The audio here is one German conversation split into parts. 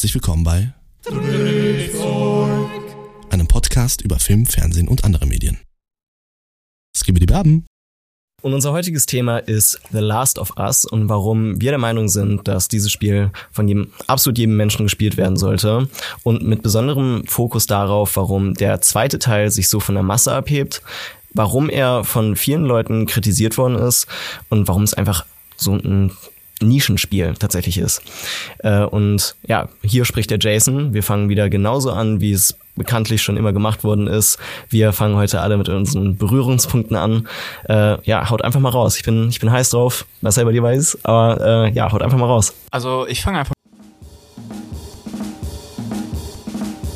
herzlich willkommen bei einem Podcast über Film, Fernsehen und andere Medien. Skibidi Baben. Und unser heutiges Thema ist The Last of Us und warum wir der Meinung sind, dass dieses Spiel von jedem, absolut jedem Menschen gespielt werden sollte. Und mit besonderem Fokus darauf, warum der zweite Teil sich so von der Masse abhebt, warum er von vielen Leuten kritisiert worden ist und warum es einfach so ein Nischenspiel tatsächlich ist. Äh, und ja, hier spricht der Jason. Wir fangen wieder genauso an, wie es bekanntlich schon immer gemacht worden ist. Wir fangen heute alle mit unseren Berührungspunkten an. Äh, ja, haut einfach mal raus. Ich bin, ich bin heiß drauf, was er bei dir weiß, aber äh, ja, haut einfach mal raus. Also ich fange einfach.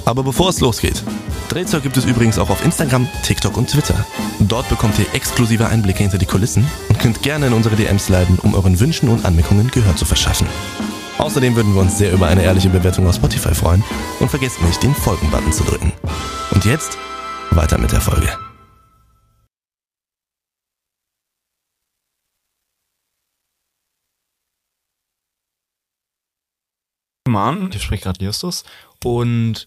Aber bevor es losgeht, Drehzeug gibt es übrigens auch auf Instagram, TikTok und Twitter. Dort bekommt ihr exklusive Einblicke hinter die Kulissen und könnt gerne in unsere DMs leiten, um euren Wünschen und Anmerkungen Gehör zu verschaffen. Außerdem würden wir uns sehr über eine ehrliche Bewertung auf Spotify freuen und vergesst nicht, den Folgen-Button zu drücken. Und jetzt weiter mit der Folge. Mann, hier spricht gerade Justus. Und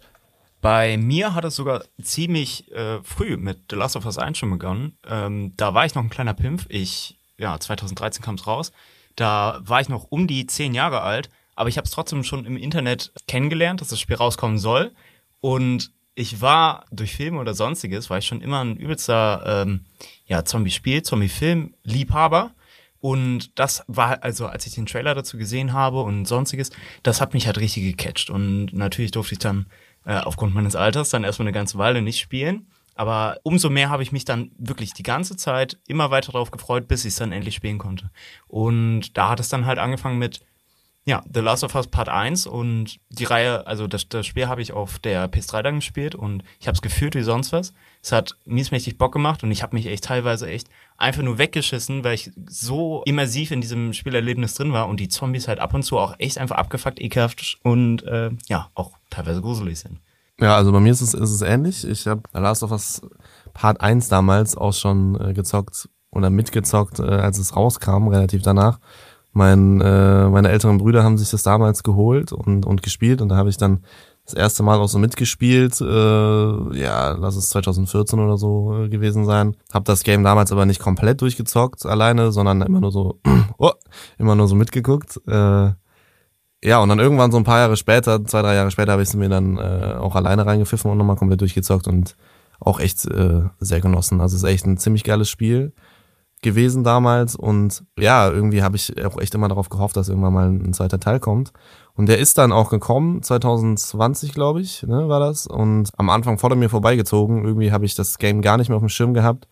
bei mir hat es sogar ziemlich äh, früh mit The Last of Us 1 schon begonnen. Ähm, da war ich noch ein kleiner Pimpf. Ich, ja, 2013 kam es raus. Da war ich noch um die zehn Jahre alt, aber ich habe es trotzdem schon im Internet kennengelernt, dass das Spiel rauskommen soll. Und ich war durch Filme oder sonstiges, war ich schon immer ein übelster ähm, ja, Zombie-Spiel, Zombie-Film-Liebhaber. Und das war, also als ich den Trailer dazu gesehen habe und sonstiges, das hat mich halt richtig gecatcht. Und natürlich durfte ich dann äh, aufgrund meines Alters dann erstmal eine ganze Weile nicht spielen. Aber umso mehr habe ich mich dann wirklich die ganze Zeit immer weiter darauf gefreut, bis ich es dann endlich spielen konnte. Und da hat es dann halt angefangen mit, ja, The Last of Us Part 1 und die Reihe, also das, das Spiel habe ich auf der PS3 dann gespielt und ich habe es gefühlt wie sonst was. Es hat miesmächtig Bock gemacht und ich habe mich echt teilweise echt einfach nur weggeschissen, weil ich so immersiv in diesem Spielerlebnis drin war und die Zombies halt ab und zu auch echt einfach abgefuckt, ekelhaft und äh, ja, auch teilweise gruselig sind. Ja, also bei mir ist es, ist es ähnlich. Ich habe Last of Us Part 1 damals auch schon äh, gezockt oder mitgezockt, äh, als es rauskam, relativ danach. Mein, äh, meine älteren Brüder haben sich das damals geholt und, und gespielt und da habe ich dann das erste Mal auch so mitgespielt. Äh, ja, lass es 2014 oder so äh, gewesen sein. Hab das Game damals aber nicht komplett durchgezockt alleine, sondern immer nur so, oh, immer nur so mitgeguckt. Äh, ja, und dann irgendwann so ein paar Jahre später, zwei, drei Jahre später, habe ich es mir dann äh, auch alleine reingepfiffen und nochmal komplett durchgezockt und auch echt äh, sehr genossen. Also es ist echt ein ziemlich geiles Spiel gewesen damals und ja, irgendwie habe ich auch echt immer darauf gehofft, dass irgendwann mal ein zweiter Teil kommt. Und der ist dann auch gekommen, 2020 glaube ich, ne, war das. Und am Anfang vor mir vorbeigezogen. Irgendwie habe ich das Game gar nicht mehr auf dem Schirm gehabt.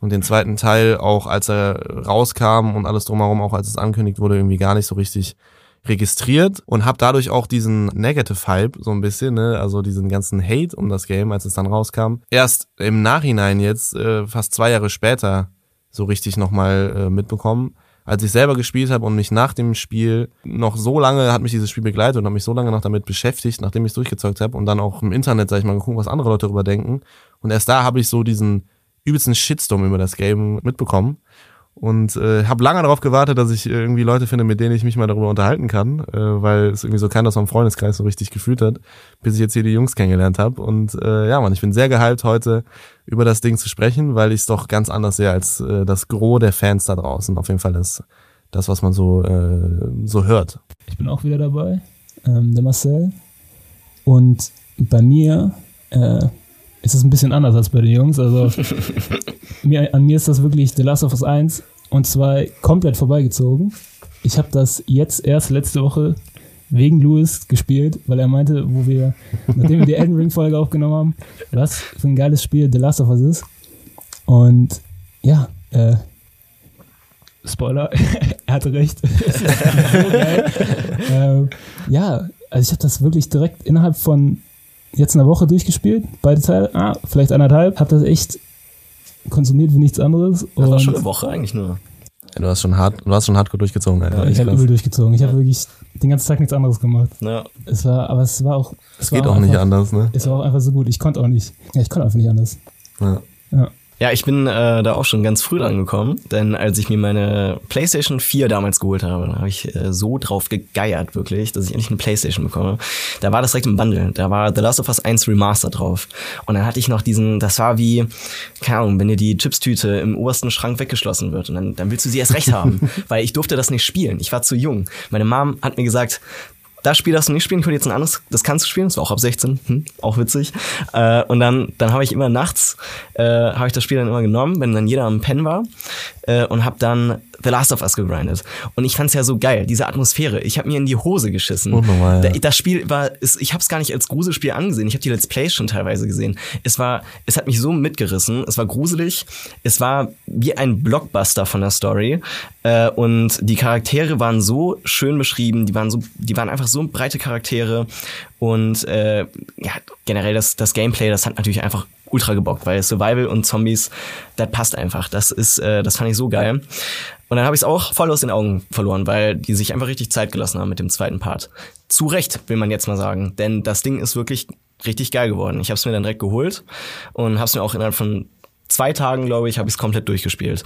Und den zweiten Teil auch, als er rauskam und alles drumherum, auch als es ankündigt wurde, irgendwie gar nicht so richtig registriert und habe dadurch auch diesen Negative Hype so ein bisschen, ne, also diesen ganzen Hate um das Game, als es dann rauskam, erst im Nachhinein jetzt, äh, fast zwei Jahre später, so richtig nochmal äh, mitbekommen. Als ich selber gespielt habe und mich nach dem Spiel noch so lange hat mich dieses Spiel begleitet und hat mich so lange noch damit beschäftigt, nachdem ich es durchgezeugt habe und dann auch im Internet, sag ich mal, geguckt, was andere Leute darüber denken. Und erst da habe ich so diesen übelsten Shitstorm über das Game mitbekommen. Und äh, habe lange darauf gewartet, dass ich irgendwie Leute finde, mit denen ich mich mal darüber unterhalten kann, äh, weil es irgendwie so keiner aus meinem Freundeskreis so richtig gefühlt hat, bis ich jetzt hier die Jungs kennengelernt habe. Und äh, ja, man, ich bin sehr gehypt, heute über das Ding zu sprechen, weil ich es doch ganz anders sehe als äh, das Gros der Fans da draußen. Auf jeden Fall das, das was man so, äh, so hört. Ich bin auch wieder dabei, ähm, der Marcel. Und bei mir äh, ist es ein bisschen anders als bei den Jungs. Also mir, an mir ist das wirklich The Last of Us 1 und 2 komplett vorbeigezogen. Ich habe das jetzt erst letzte Woche wegen Louis gespielt, weil er meinte, wo wir, nachdem wir die Elden Ring Folge aufgenommen haben, was für ein geiles Spiel The Last of Us ist. Und ja, äh, Spoiler, er hatte recht. so äh, ja, also ich habe das wirklich direkt innerhalb von jetzt einer Woche durchgespielt, beide Teile, ah, vielleicht anderthalb, habe das echt konsumiert wie nichts anderes. Das war schon eine Woche eigentlich nur. Ja, du hast schon hart, du hast schon hardcore durchgezogen, Alter. Ja, ich habe übel durchgezogen. Ich habe wirklich den ganzen Tag nichts anderes gemacht. Ja. Es war, aber es war auch. Es, es geht auch, auch nicht einfach, anders, ne? Es war auch einfach so gut. Ich konnte auch nicht. Ja, ich konnte einfach nicht anders. Ja. ja. Ja, ich bin äh, da auch schon ganz früh dran gekommen, denn als ich mir meine PlayStation 4 damals geholt habe, habe ich äh, so drauf gegeiert, wirklich, dass ich endlich eine PlayStation bekomme. Da war das direkt im Bundle. Da war The Last of Us 1 Remaster drauf. Und dann hatte ich noch diesen, das war wie, keine Ahnung, wenn dir die Chipstüte im obersten Schrank weggeschlossen wird und dann, dann willst du sie erst recht haben, weil ich durfte das nicht spielen. Ich war zu jung. Meine Mom hat mir gesagt, das Spiel darfst du nicht spielen, ich will jetzt ein anderes, das kannst du spielen, das war auch ab 16, hm, auch witzig. Äh, und dann, dann habe ich immer nachts, äh, habe ich das Spiel dann immer genommen, wenn dann jeder am Pen war äh, und habe dann The Last of Us gegrindet. Und ich fand's ja so geil, diese Atmosphäre. Ich habe mir in die Hose geschissen. Unnormal, ja. Das Spiel war, ich habe es gar nicht als Gruselspiel angesehen. Ich habe die Let's Plays schon teilweise gesehen. Es war, es hat mich so mitgerissen. Es war gruselig. Es war wie ein Blockbuster von der Story. Äh, und die Charaktere waren so schön beschrieben. Die waren so, die waren einfach so breite Charaktere. Und äh, ja, generell das, das Gameplay, das hat natürlich einfach ultra gebockt, weil Survival und Zombies, das passt einfach. Das ist, äh, das fand ich so geil. Und dann habe ich es auch voll aus den Augen verloren, weil die sich einfach richtig Zeit gelassen haben mit dem zweiten Part. Zu Recht, will man jetzt mal sagen, denn das Ding ist wirklich richtig geil geworden. Ich habe es mir dann direkt geholt und habe es mir auch innerhalb von zwei Tagen, glaube ich, habe ich es komplett durchgespielt.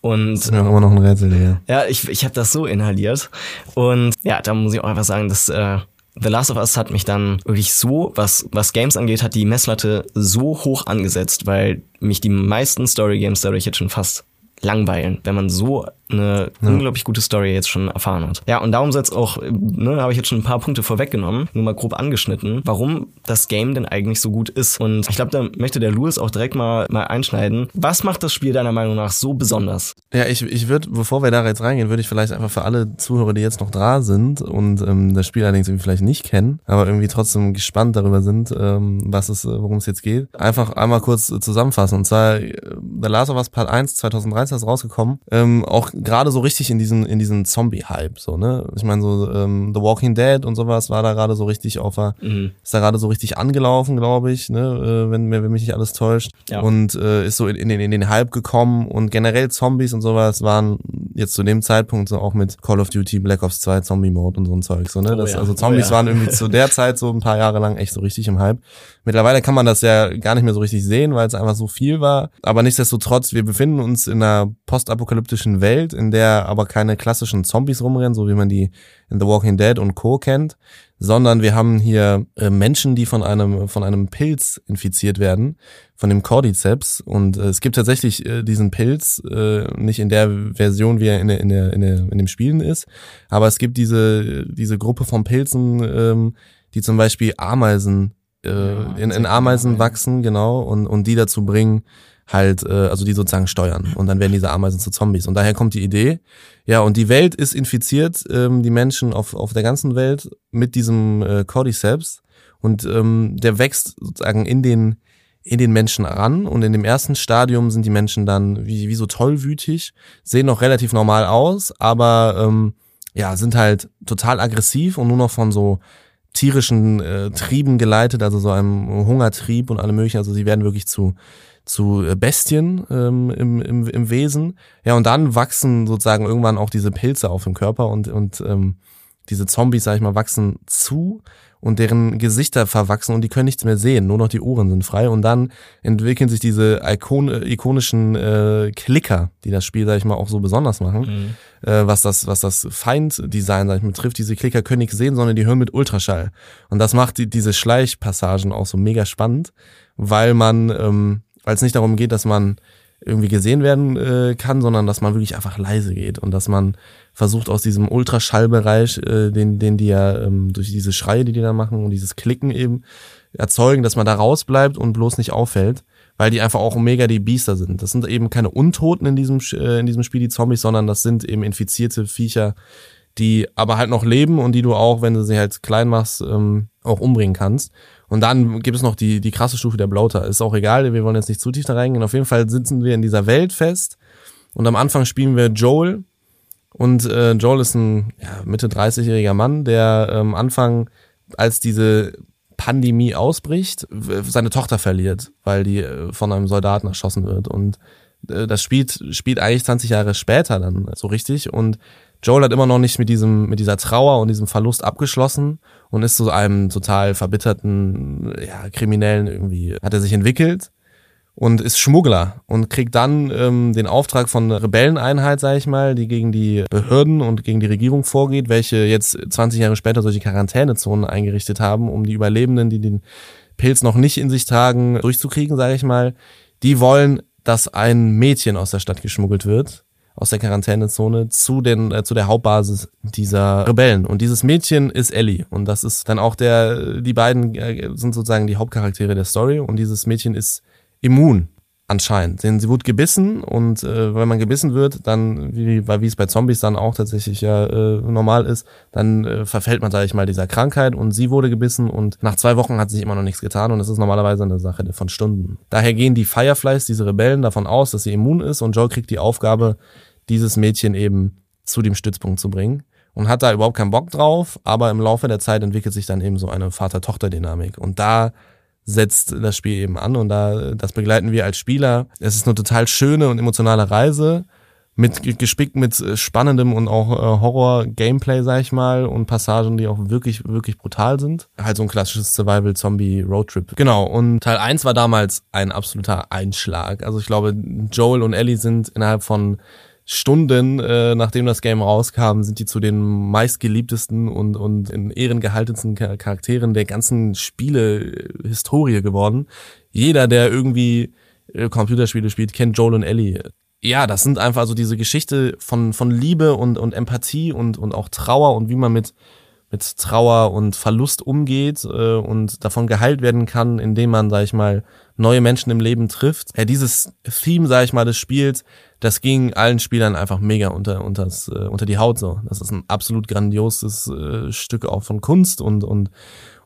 Und Das ist mir immer noch ein Rätsel, Digga. ja, ich, ich habe das so inhaliert. Und ja, da muss ich auch einfach sagen, dass äh, The Last of Us hat mich dann wirklich so, was, was Games angeht, hat die Messlatte so hoch angesetzt, weil mich die meisten Story-Games dadurch jetzt schon fast langweilen, wenn man so eine unglaublich gute Story jetzt schon erfahren hat. Ja, und darum es auch, ne, habe ich jetzt schon ein paar Punkte vorweggenommen, nur mal grob angeschnitten, warum das Game denn eigentlich so gut ist. Und ich glaube, da möchte der Louis auch direkt mal, mal einschneiden. Was macht das Spiel deiner Meinung nach so besonders? Ja, ich, ich würde, bevor wir da jetzt reingehen, würde ich vielleicht einfach für alle Zuhörer, die jetzt noch da sind und ähm, das Spiel allerdings irgendwie vielleicht nicht kennen, aber irgendwie trotzdem gespannt darüber sind, ähm, was es, äh, worum es jetzt geht, einfach einmal kurz zusammenfassen. Und zwar äh, The Last of Us Part 1 2013 ist rausgekommen, ähm, auch gerade so richtig in diesen in diesen Zombie-Hype, so ne. Ich meine so ähm, The Walking Dead und sowas war da gerade so richtig auf der, ist da gerade so richtig angelaufen, glaube ich, ne, äh, wenn, wenn mich nicht alles täuscht. Ja. Und äh, ist so in, in, den, in den Hype gekommen und generell Zombies und sowas waren jetzt zu dem Zeitpunkt so auch mit Call of Duty, Black Ops 2, Zombie Mode und so ein Zeug. So, ne? Oh das, ja. Also Zombies Oh ja. waren irgendwie zu der Zeit so ein paar Jahre lang echt so richtig im Hype. Mittlerweile kann man das ja gar nicht mehr so richtig sehen, weil es einfach so viel war. Aber nichtsdestotrotz, wir befinden uns in einer postapokalyptischen Welt, in der aber keine klassischen Zombies rumrennen, so wie man die in The Walking Dead und Co. kennt, sondern wir haben hier äh, Menschen, die von einem, von einem Pilz infiziert werden, von dem Cordyceps. Und äh, es gibt tatsächlich äh, diesen Pilz, äh, nicht in der Version, wie er in, in, der, in, der, in dem Spielen ist, aber es gibt diese, diese Gruppe von Pilzen, ähm, die zum Beispiel Ameisen, äh, in, in Ameisen wachsen, genau, und, und die dazu bringen, halt, äh, also die sozusagen steuern. Und dann werden diese Ameisen zu Zombies. Und daher kommt die Idee. Ja, und die Welt ist infiziert, ähm, die Menschen auf, auf der ganzen Welt mit diesem äh, Cordyceps. Und ähm, der wächst sozusagen in den, in den Menschen ran. Und in dem ersten Stadium sind die Menschen dann wie, wie so tollwütig, sehen noch relativ normal aus, aber ähm, ja, sind halt total aggressiv und nur noch von so tierischen äh, Trieben geleitet, also so einem Hungertrieb und allem möglichen. Also sie werden wirklich zu zu äh, Bestien ähm, im, im, im Wesen. Ja, und dann wachsen sozusagen irgendwann auch diese Pilze auf dem Körper und, und ähm, diese Zombies, sag ich mal, wachsen zu und deren Gesichter verwachsen und die können nichts mehr sehen, nur noch die Ohren sind frei und dann entwickeln sich diese Ikon ikonischen äh, Klicker, die das Spiel, sag ich mal, auch so besonders machen, äh, was das, was das Feinddesign, sag ich mal, betrifft. Diese Klicker können nichts sehen, sondern die hören mit Ultraschall. Und das macht die, diese Schleichpassagen auch so mega spannend, weil man, ähm, weil es nicht darum geht, dass man irgendwie gesehen werden äh, kann, sondern dass man wirklich einfach leise geht und dass man versucht aus diesem Ultraschallbereich, äh, den, den die ja ähm, durch diese Schreie, die die da machen und dieses Klicken eben erzeugen, dass man da rausbleibt und bloß nicht auffällt, weil die einfach auch mega die Biester sind. Das sind eben keine Untoten in diesem, äh, in diesem Spiel, die Zombies, sondern das sind eben infizierte Viecher, die aber halt noch leben und die du auch, wenn du sie halt klein machst, ähm, auch umbringen kannst. Und dann gibt es noch die, die krasse Stufe der Blauter. Ist auch egal, wir wollen jetzt nicht zu tief da reingehen. Auf jeden Fall sitzen wir in dieser Welt fest. Und am Anfang spielen wir Joel. Und äh, Joel ist ein ja, Mitte 30-jähriger Mann, der am ähm, Anfang, als diese Pandemie ausbricht, seine Tochter verliert, weil die äh, von einem Soldaten erschossen wird. Und äh, das spielt, spielt eigentlich 20 Jahre später dann so richtig. Und Joel hat immer noch nicht mit diesem, mit dieser Trauer und diesem Verlust abgeschlossen und ist zu einem total verbitterten, ja, Kriminellen irgendwie, hat er sich entwickelt. und ist Schmuggler und kriegt dann ähm, den Auftrag von einer Rebelleneinheit, sage ich mal, die gegen die Behörden und gegen die Regierung vorgeht, welche jetzt 20 Jahre später solche Quarantänezonen eingerichtet haben, um die Überlebenden, die den Pilz noch nicht in sich tragen, durchzukriegen, sage ich mal. Die wollen, dass ein Mädchen aus der Stadt geschmuggelt wird aus der Quarantänezone zu den äh, zu der Hauptbasis dieser Rebellen. Und dieses Mädchen ist Ellie. Und das ist dann auch der die beiden äh, sind sozusagen die Hauptcharaktere der Story. Und dieses Mädchen ist immun anscheinend. Denn sie wurde gebissen und äh, wenn man gebissen wird, dann, wie, wie es bei Zombies dann auch tatsächlich ja äh, normal ist, dann äh, verfällt man, sage ich mal, dieser Krankheit und sie wurde gebissen und nach zwei Wochen hat sich immer noch nichts getan und es ist normalerweise eine Sache von Stunden. Daher gehen die Fireflies, diese Rebellen, davon aus, dass sie immun ist und Joel kriegt die Aufgabe, dieses Mädchen eben zu dem Stützpunkt zu bringen und hat da überhaupt keinen Bock drauf, aber im Laufe der Zeit entwickelt sich dann eben so eine Vater-Tochter-Dynamik und da setzt das Spiel eben an und da das begleiten wir als Spieler. Es ist eine total schöne und emotionale Reise mit gespickt mit äh, spannendem und auch äh, Horror-Gameplay, sag ich mal, und Passagen, die auch wirklich, wirklich brutal sind. Halt so ein klassisches Survival-Zombie-Roadtrip. Genau, und Teil 1 war damals ein absoluter Einschlag. Also ich glaube, Joel und Ellie sind innerhalb von Stunden, äh, nachdem das Game rauskam, sind die zu den meistgeliebtesten und, und in Ehren gehaltensten Charakteren der ganzen Spiele-Historie geworden. Jeder, der irgendwie äh, Computerspiele spielt, kennt Joel und Ellie. Ja, das sind einfach so diese Geschichte von, von Liebe und, und Empathie und, und auch Trauer und wie man mit, mit Trauer und Verlust umgeht äh, und davon geheilt werden kann, indem man, sag ich mal, neue Menschen im Leben trifft. Ja, dieses Theme, sag ich mal, des Spiels, das ging allen Spielern einfach mega unter, unters, äh, unter die Haut so. Das ist ein absolut grandioses äh, Stück auch von Kunst und, und,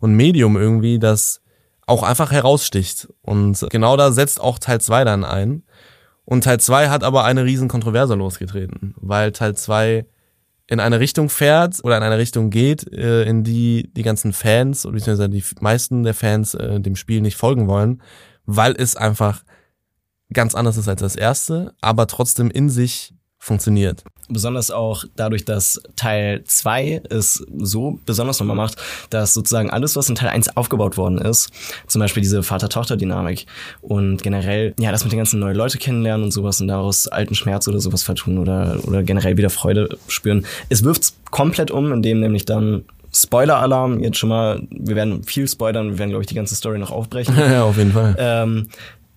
und Medium irgendwie, das auch einfach heraussticht. Und genau da setzt auch Teil 2 dann ein. Und Teil 2 hat aber eine riesen Kontroverse losgetreten, weil Teil 2 in eine Richtung fährt oder in eine Richtung geht, äh, in die die ganzen Fans oder beziehungsweise die meisten der Fans äh, dem Spiel nicht folgen wollen, weil es einfach ganz anders ist als das erste, aber trotzdem in sich funktioniert. Besonders auch dadurch, dass Teil 2 es so besonders nochmal macht, dass sozusagen alles, was in Teil 1 aufgebaut worden ist, zum Beispiel diese Vater-Tochter-Dynamik und generell, ja, das mit den ganzen neuen Leute kennenlernen und sowas und daraus alten Schmerz oder sowas vertun oder, oder generell wieder Freude spüren. Es wirft's komplett um, indem nämlich dann Spoiler-Alarm, jetzt schon mal, wir werden viel spoilern, wir werden, glaube ich, die ganze Story noch aufbrechen. ja, auf jeden Fall. Ähm,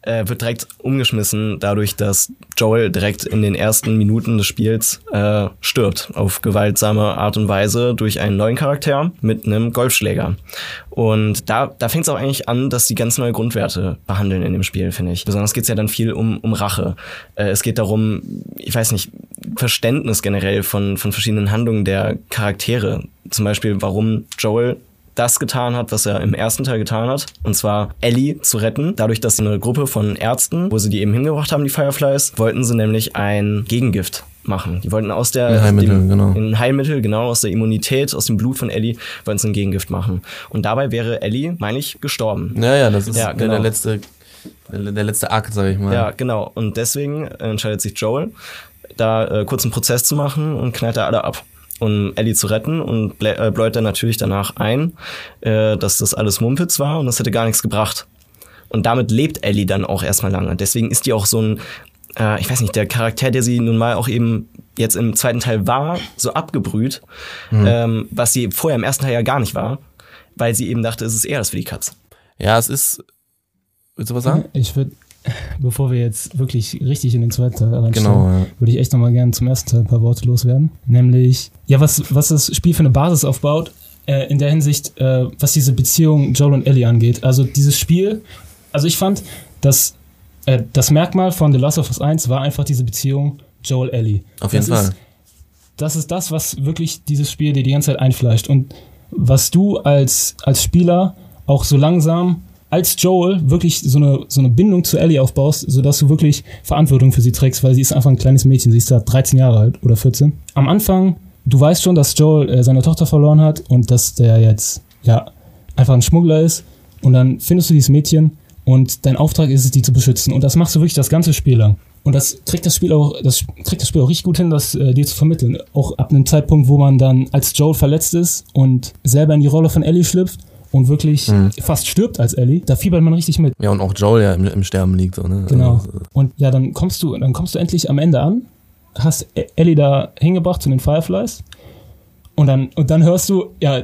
äh, wird direkt umgeschmissen, dadurch, dass Joel direkt in den ersten Minuten des Spiels äh, stirbt, auf gewaltsame Art und Weise durch einen neuen Charakter mit einem Golfschläger. Und da, da fängt es auch eigentlich an, dass die ganz neue Grundwerte behandeln in dem Spiel, finde ich. Besonders geht es ja dann viel um, um Rache. Äh, es geht darum, ich weiß nicht, Verständnis generell von, von verschiedenen Handlungen der Charaktere. Zum Beispiel, warum Joel das getan hat, was er im ersten Teil getan hat. Und zwar Ellie zu retten. Dadurch, dass eine Gruppe von Ärzten, wo sie die eben hingebracht haben, die Fireflies, wollten sie nämlich ein Gegengift machen. Die wollten aus der ein Heilmittel, dem, genau. ein Heilmittel, genau, aus der Immunität, aus dem Blut von Ellie, wollten sie ein Gegengift machen. Und dabei wäre Ellie, meine ich, gestorben. Ja, ja, das ist Ja, genau. der letzte, der, der letzte Akt, sag ich mal. Ja, genau. Und deswegen entscheidet sich Joel, da äh, kurz einen Prozess zu machen und knallt da alle ab um Ellie zu retten und blä- äh, bläut dann natürlich danach ein, äh, dass das alles Mumpitz war und das hätte gar nichts gebracht. Und damit lebt Ellie dann auch erstmal lange. Deswegen ist die auch so ein, äh, ich weiß nicht, der Charakter, der sie nun mal auch eben jetzt im zweiten Teil war, so abgebrüht, ähm, was sie vorher im ersten Teil ja gar nicht war, weil sie eben dachte, es ist eher das für die Katz. Ja, es ist. Willst du was sagen? Ich würde, bevor wir jetzt wirklich richtig in den zweiten Teil reinsteigen, Genau, ja. würde ich echt nochmal gerne zum ersten Teil ein paar Worte loswerden. Nämlich, ja, was, was das Spiel für eine Basis aufbaut, äh, in der Hinsicht, äh, was diese Beziehung Joel und Ellie angeht. Also dieses Spiel, also ich fand, dass äh, das Merkmal von The Last of Us 1 war einfach diese Beziehung Joel-Ellie. Auf jeden das Fall. Ist, das ist das, was wirklich dieses Spiel dir die ganze Zeit einfleischt. Und was du als, als Spieler auch so langsam als Joel wirklich so eine, so eine Bindung zu Ellie aufbaust, sodass du wirklich Verantwortung für sie trägst, weil sie ist einfach ein kleines Mädchen, sie ist da 13 Jahre alt oder 14. Am Anfang, du weißt schon, dass Joel äh, seine Tochter verloren hat und dass der jetzt ja einfach ein Schmuggler ist und dann findest du dieses Mädchen und dein Auftrag ist es, die zu beschützen und das machst du wirklich das ganze Spiel lang. Und das kriegt das Spiel auch, das kriegt das Spiel auch richtig gut hin, das äh, dir zu vermitteln. Auch ab einem Zeitpunkt, wo man dann als Joel verletzt ist und selber in die Rolle von Ellie schlüpft und wirklich fast stirbt als Ellie, da fiebert man richtig mit. Ja, und auch Joel ja im, im Sterben liegt. So, ne? Genau. Also, Und ja, dann kommst du, dann kommst du endlich am Ende an, hast E- Ellie da hingebracht zu den Fireflies und dann, und dann hörst du, ja,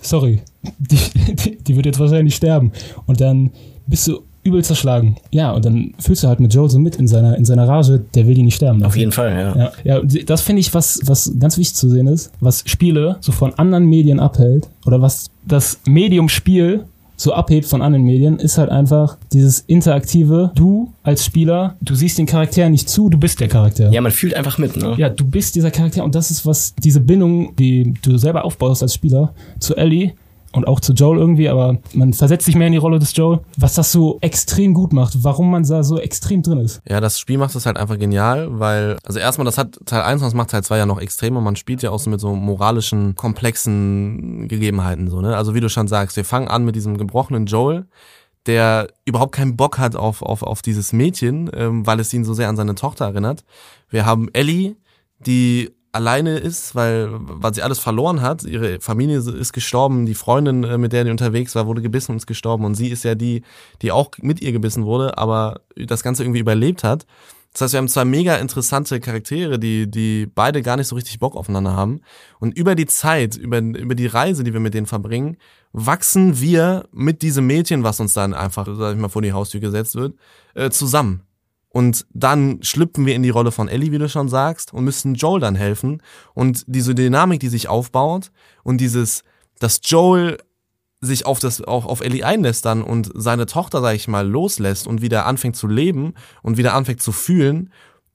sorry, die, die, die wird jetzt wahrscheinlich sterben. Und dann bist du übel zerschlagen. Ja, und dann fühlst du halt mit Joel so mit in seiner, in seiner Rage, der will die nicht sterben. Auf jeden Fall, ja. Ja, ja das finde ich, was, was ganz wichtig zu sehen ist, was Spiele so von anderen Medien abhält oder was das Medium Spiel so abhebt von anderen Medien, ist halt einfach dieses interaktive. Du als Spieler, du siehst den Charakter nicht zu, du bist der Charakter. Ja, man fühlt einfach mit, ne? Ja, du bist dieser Charakter und das ist was, diese Bindung, die du selber aufbaust als Spieler zu Ellie und auch zu Joel irgendwie, aber man versetzt sich mehr in die Rolle des Joel, was das so extrem gut macht, warum man da so extrem drin ist. Ja, das Spiel macht es halt einfach genial, weil, also erstmal, das hat Teil 1 und das macht Teil 2 ja noch extremer. Man spielt ja auch so mit so moralischen, komplexen Gegebenheiten, so, ne? Also wie du schon sagst, wir fangen an mit diesem gebrochenen Joel, der überhaupt keinen Bock hat auf, auf, auf dieses Mädchen, ähm, weil es ihn so sehr an seine Tochter erinnert. Wir haben Ellie, die alleine ist, weil, weil sie alles verloren hat. Ihre Familie ist gestorben, die Freundin, äh, mit der die unterwegs war, wurde gebissen und ist gestorben. Und sie ist ja die, die auch mit ihr gebissen wurde, aber das Ganze irgendwie überlebt hat. Das heißt, wir haben zwei mega interessante Charaktere, die, die beide gar nicht so richtig Bock aufeinander haben. Und über die Zeit, über, über die Reise, die wir mit denen verbringen, wachsen wir mit diesem Mädchen, was uns dann einfach, sag ich mal, vor die Haustür gesetzt wird, äh, zusammen. Und dann schlüpfen wir in die Rolle von Ellie, wie du schon sagst, und müssen Joel dann helfen. Und diese Dynamik, die sich aufbaut und dieses, dass Joel sich auf das auch auf Ellie einlässt dann und seine Tochter, sag ich mal, loslässt und wieder anfängt zu leben und wieder anfängt zu fühlen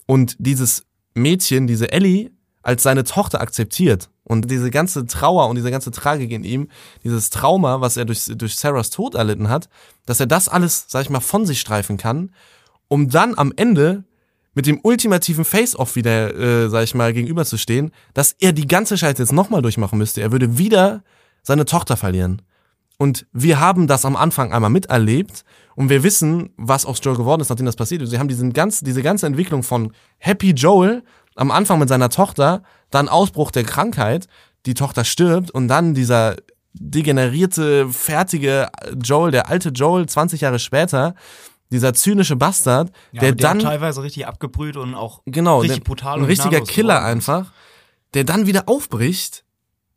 und dieses Mädchen, diese Ellie, als seine Tochter akzeptiert und diese ganze Trauer und diese ganze Tragik in ihm, dieses Trauma, was er durch, durch Sarahs Tod erlitten hat, dass er das alles, sag ich mal, von sich streifen kann, um dann am Ende mit dem ultimativen Face-Off wieder, äh, sag ich mal, gegenüberzustehen, dass er die ganze Scheiße jetzt nochmal durchmachen müsste. Er würde wieder seine Tochter verlieren. Und wir haben das am Anfang einmal miterlebt und wir wissen, was aus Joel geworden ist, nachdem das passiert ist. Wir haben diesen ganz, diese ganze Entwicklung von Happy Joel am Anfang mit seiner Tochter, dann Ausbruch der Krankheit, die Tochter stirbt und dann dieser degenerierte, fertige Joel, der alte Joel 20 Jahre später, dieser zynische Bastard, Ja, der der dann teilweise richtig abgebrüht und auch genau, richtig der, brutal ein richtiger Killer geworden einfach, der dann wieder aufbricht,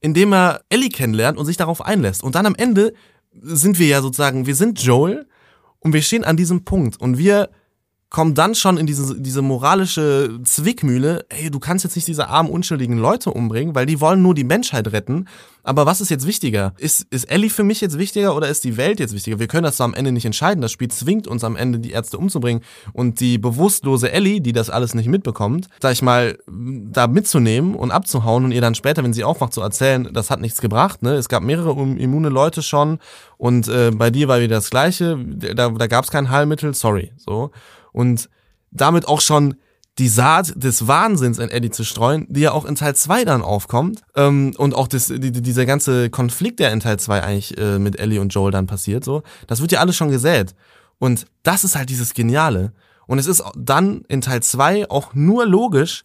indem er Ellie kennenlernt und sich darauf einlässt. Und dann am Ende sind wir ja sozusagen, wir sind Joel und wir stehen an diesem Punkt und wir kommen dann schon in diese, diese moralische Zwickmühle, ey, du kannst jetzt nicht diese armen, unschuldigen Leute umbringen, weil die wollen nur die Menschheit retten. Aber was ist jetzt wichtiger? Ist, ist Ellie für mich jetzt wichtiger oder ist die Welt jetzt wichtiger? Wir können das so am Ende nicht entscheiden. Das Spiel zwingt uns am Ende, die Ärzte umzubringen und die bewusstlose Ellie, die das alles nicht mitbekommt, sag ich mal, da mitzunehmen und abzuhauen und ihr dann später, wenn sie aufwacht, zu erzählen, das hat nichts gebracht. Ne? Es gab mehrere immune Leute schon und äh, bei dir war wieder das Gleiche. Da, da gab es kein Heilmittel, sorry. So und damit auch schon die Saat des Wahnsinns in Eddie zu streuen, die ja auch in Teil 2 dann aufkommt. Ähm, und auch das, die, die- dieser ganze Konflikt, der in Teil 2 eigentlich äh, mit Ellie und Joel dann passiert, so, das wird ja alles schon gesät. Und das ist halt dieses Geniale. Und es ist dann in Teil 2 auch nur logisch,